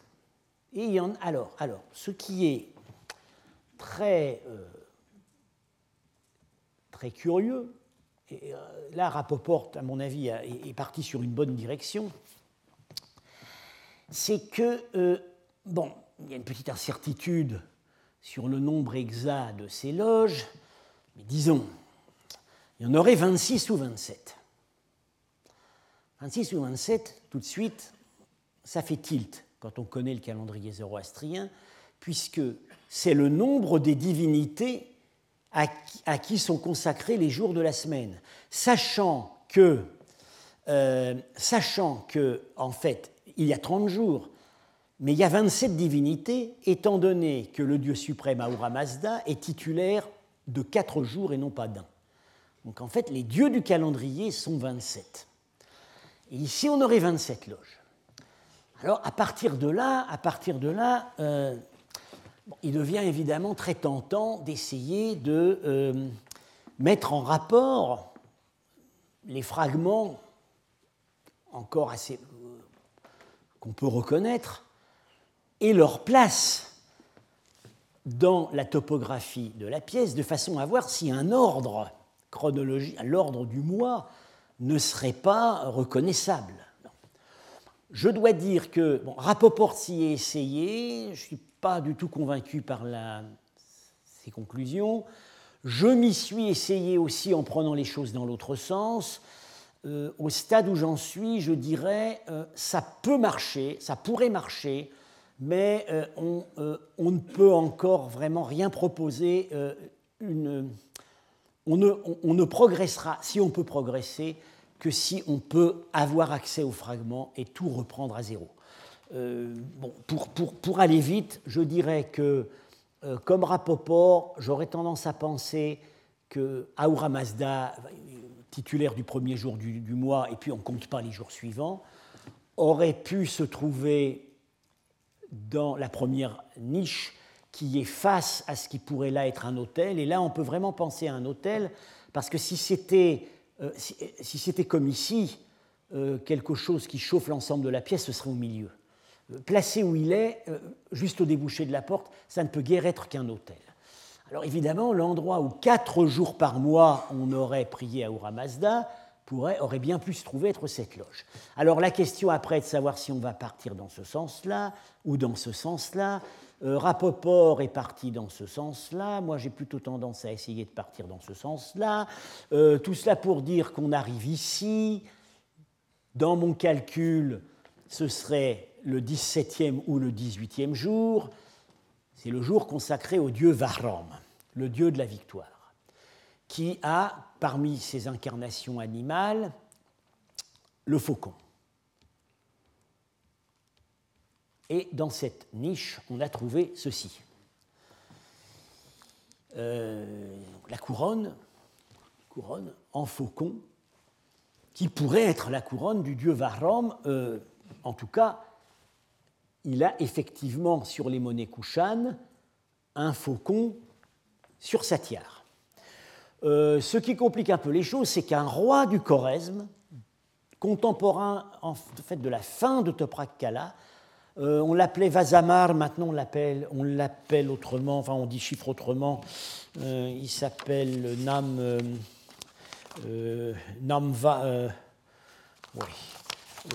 Et alors, alors, ce qui est très, très curieux, et euh, là, Rapoport, à mon avis, est parti sur une bonne direction, c'est que, euh, bon, il y a une petite incertitude sur le nombre exact de ces loges, mais disons, il y en aurait 26 ou 27. 26 ou 27, tout de suite, ça fait tilt quand on connaît le calendrier zoroastrien, puisque c'est le nombre des divinités à qui, sont consacrés les jours de la semaine, sachant que, euh, sachant que, en fait, il y a 30 jours, mais il y a 27 divinités, étant donné que le Dieu suprême Ahura Mazda est titulaire de 4 jours et non pas d'un. Donc en fait, les dieux du calendrier sont 27. Et ici, on aurait 27 loges. Alors à partir de là, à partir de là, euh, il devient évidemment très tentant d'essayer de euh, mettre en rapport les fragments encore assez euh, qu'on peut reconnaître et leur place dans la topographie de la pièce de façon à voir si un ordre chronologique, l'ordre du mois, ne serait pas reconnaissable. Je dois dire que bon, Rapoport s'y est essayé, je suis pas du tout convaincu par la, ces conclusions. Je m'y suis essayé aussi en prenant les choses dans l'autre sens. Euh, au stade où j'en suis, je dirais, euh, ça peut marcher, ça pourrait marcher, mais euh, on, on, ne peut encore vraiment rien proposer. On, ne, on, ne, progressera, si on peut progresser, que si on peut avoir accès aux fragments et tout reprendre à zéro. Euh, pour, aller vite, je dirais que, euh, comme Rapoport, j'aurais tendance à penser que Aura Mazda, titulaire du premier jour du, mois, et puis on ne compte pas les jours suivants, aurait pu se trouver dans la première niche qui est face à ce qui pourrait là être un hôtel. Et là, on peut vraiment penser à un hôtel, parce que si c'était euh, si, si c'était comme ici, quelque chose qui chauffe l'ensemble de la pièce, ce serait au milieu placé où il est, euh, juste au débouché de la porte, ça ne peut guère être qu'un hôtel. Alors évidemment, l'endroit où quatre jours par mois on aurait prié à Ura Mazda pourrait, aurait bien pu se trouver être cette loge. Alors la question après est de savoir si on va partir dans ce sens-là ou dans ce sens-là. Euh, Rapoport est parti dans ce sens-là. Moi, j'ai plutôt tendance à essayer de partir dans ce sens-là. Euh, tout cela pour dire qu'on arrive ici. Dans mon calcul, ce serait le 17e ou le 18e jour. C'est le jour consacré au dieu Vahram, le dieu de la victoire, qui a, parmi ses incarnations animales, le faucon. Et dans cette niche, on a trouvé ceci. Euh, la couronne, couronne en faucon, qui pourrait être la couronne du dieu Vahram. Euh, en tout cas, il a effectivement sur les monnaies Kushan un faucon sur sa tiare. Euh, ce qui complique un peu les choses, c'est qu'un roi du Choresme, contemporain en fait de la fin de Toprak Kala, euh, on l'appelait Vazamar, maintenant on l'appelle, autrement, enfin on dit chiffre autrement. Euh, il s'appelle Nam,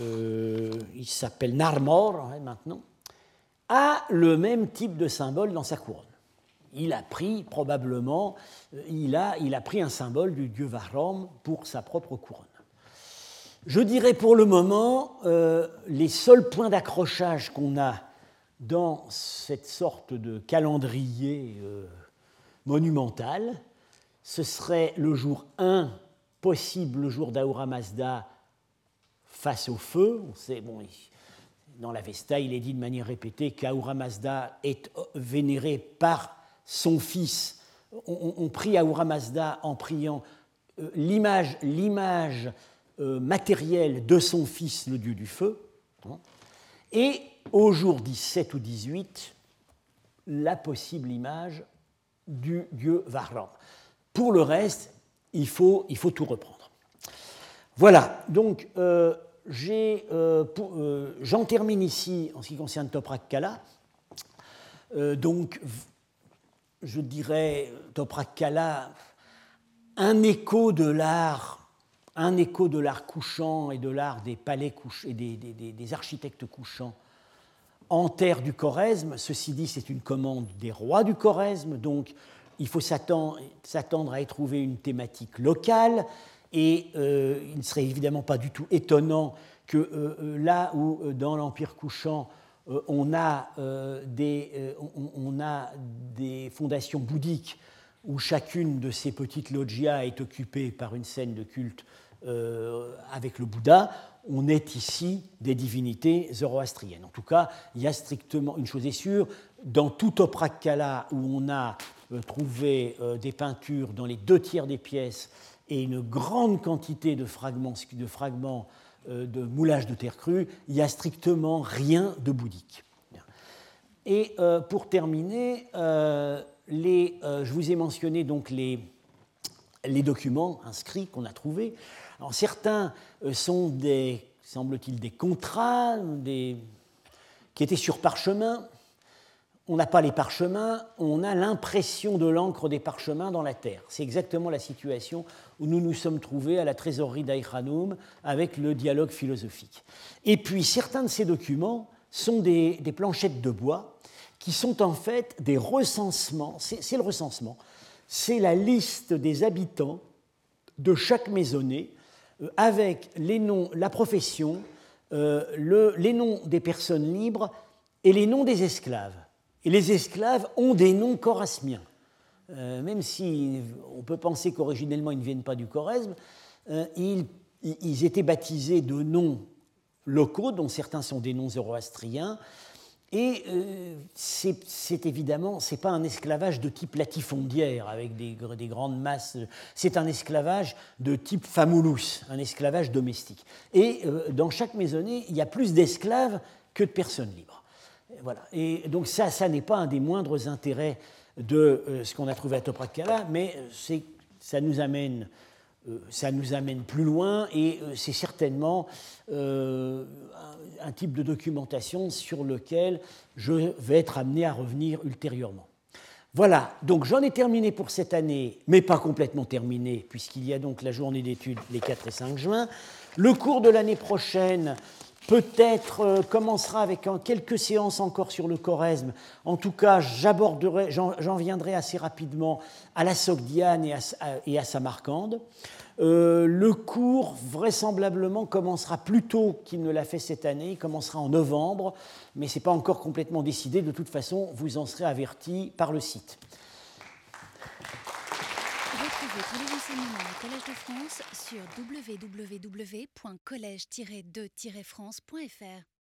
euh, il s'appelle Narmor hein, maintenant, a le même type de symbole dans sa couronne. Il a pris probablement, il a, il a pris un symbole du dieu Vahram pour sa propre couronne. Je dirais pour le moment, euh, les seuls points d'accrochage qu'on a dans cette sorte de calendrier euh, monumental, ce serait le jour 1, possible le jour d'Aura Mazda face au feu. On sait, bon, dans la Vesta, il est dit de manière répétée qu'Aura Mazda est vénéré par son fils. On, prie Aura Mazda en priant euh, l'image, l'image euh, matériel de son fils, le dieu du feu, hein, et au jour 17 ou 18, la possible image du dieu Vahram. Pour le reste, il faut, il faut tout reprendre. Voilà, donc euh, j'en termine ici en ce qui concerne Toprak Kala. donc, je dirais Toprak Kala, un écho de l'art un écho de l'art couchant et de l'art des palais et des, architectes couchants en terre du Choresme. Ceci dit, c'est une commande des rois du Choresme, donc il faut s'attendre à y trouver une thématique locale, et euh, il ne serait évidemment pas du tout étonnant que euh, euh, là où dans l'Empire couchant on a, des, on, a des fondations bouddhiques où chacune de ces petites loggias est occupée par une scène de culte avec le Bouddha, on est ici des divinités zoroastriennes. En tout cas, il y a strictement, une chose est sûre, dans tout Oprakkala où on a trouvé des peintures dans les deux tiers des pièces et une grande quantité de fragments de, fragments, de moulage de terre crue, il n'y a strictement rien de bouddhique. Et pour terminer, les, je vous ai mentionné donc les, documents inscrits qu'on a trouvés certains euh, sont des, semble-t-il, des contrats qui étaient sur parchemin. On n'a pas les parchemins, on a l'impression de l'encre des parchemins dans la terre. C'est exactement la situation où nous nous sommes trouvés à la trésorerie d'Aïchanoum avec le dialogue philosophique. Et puis certains de ces documents sont des, des planchettes de bois qui sont en fait des recensements, c'est le recensement, c'est la liste des habitants de chaque maisonnée euh, avec les noms, la profession, euh, les noms des personnes libres et les noms des esclaves. Et les esclaves ont des noms chorasmiens. Euh, même si on peut penser qu'originellement ils ne viennent pas du Choresme, ils, ils, étaient baptisés de noms locaux, dont certains sont des noms zoroastriens, et euh, c'est évidemment, ce n'est pas un esclavage de type latifondière avec des, grandes masses, c'est un esclavage de type famulus, un esclavage domestique. Et euh, dans chaque maisonnée, il y a plus d'esclaves que de personnes libres. Et donc ça, ça n'est pas un des moindres intérêts de euh, ce qu'on a trouvé à Toprakala, mais ça nous amène euh, ça nous amène plus loin et euh, c'est certainement euh, un type de documentation sur lequel je vais être amené à revenir ultérieurement. Voilà, donc j'en ai terminé pour cette année, mais pas complètement terminé, puisqu'il y a donc la journée d'études les 4 et 5 juin. Le cours de l'année prochaine peut-être euh, commencera avec quelques séances encore sur le choresme. En tout cas, j'aborderai, j'en viendrai assez rapidement à la Sogdiane et à, et à Samarcande. Euh, le cours, vraisemblablement, commencera plus tôt qu'il ne l'a fait cette année. Il commencera en novembre, mais ce n'est pas encore complètement décidé. De toute façon, vous en serez avertis par le site. Enseignements du Collège de France sur www.collège-2-france.fr.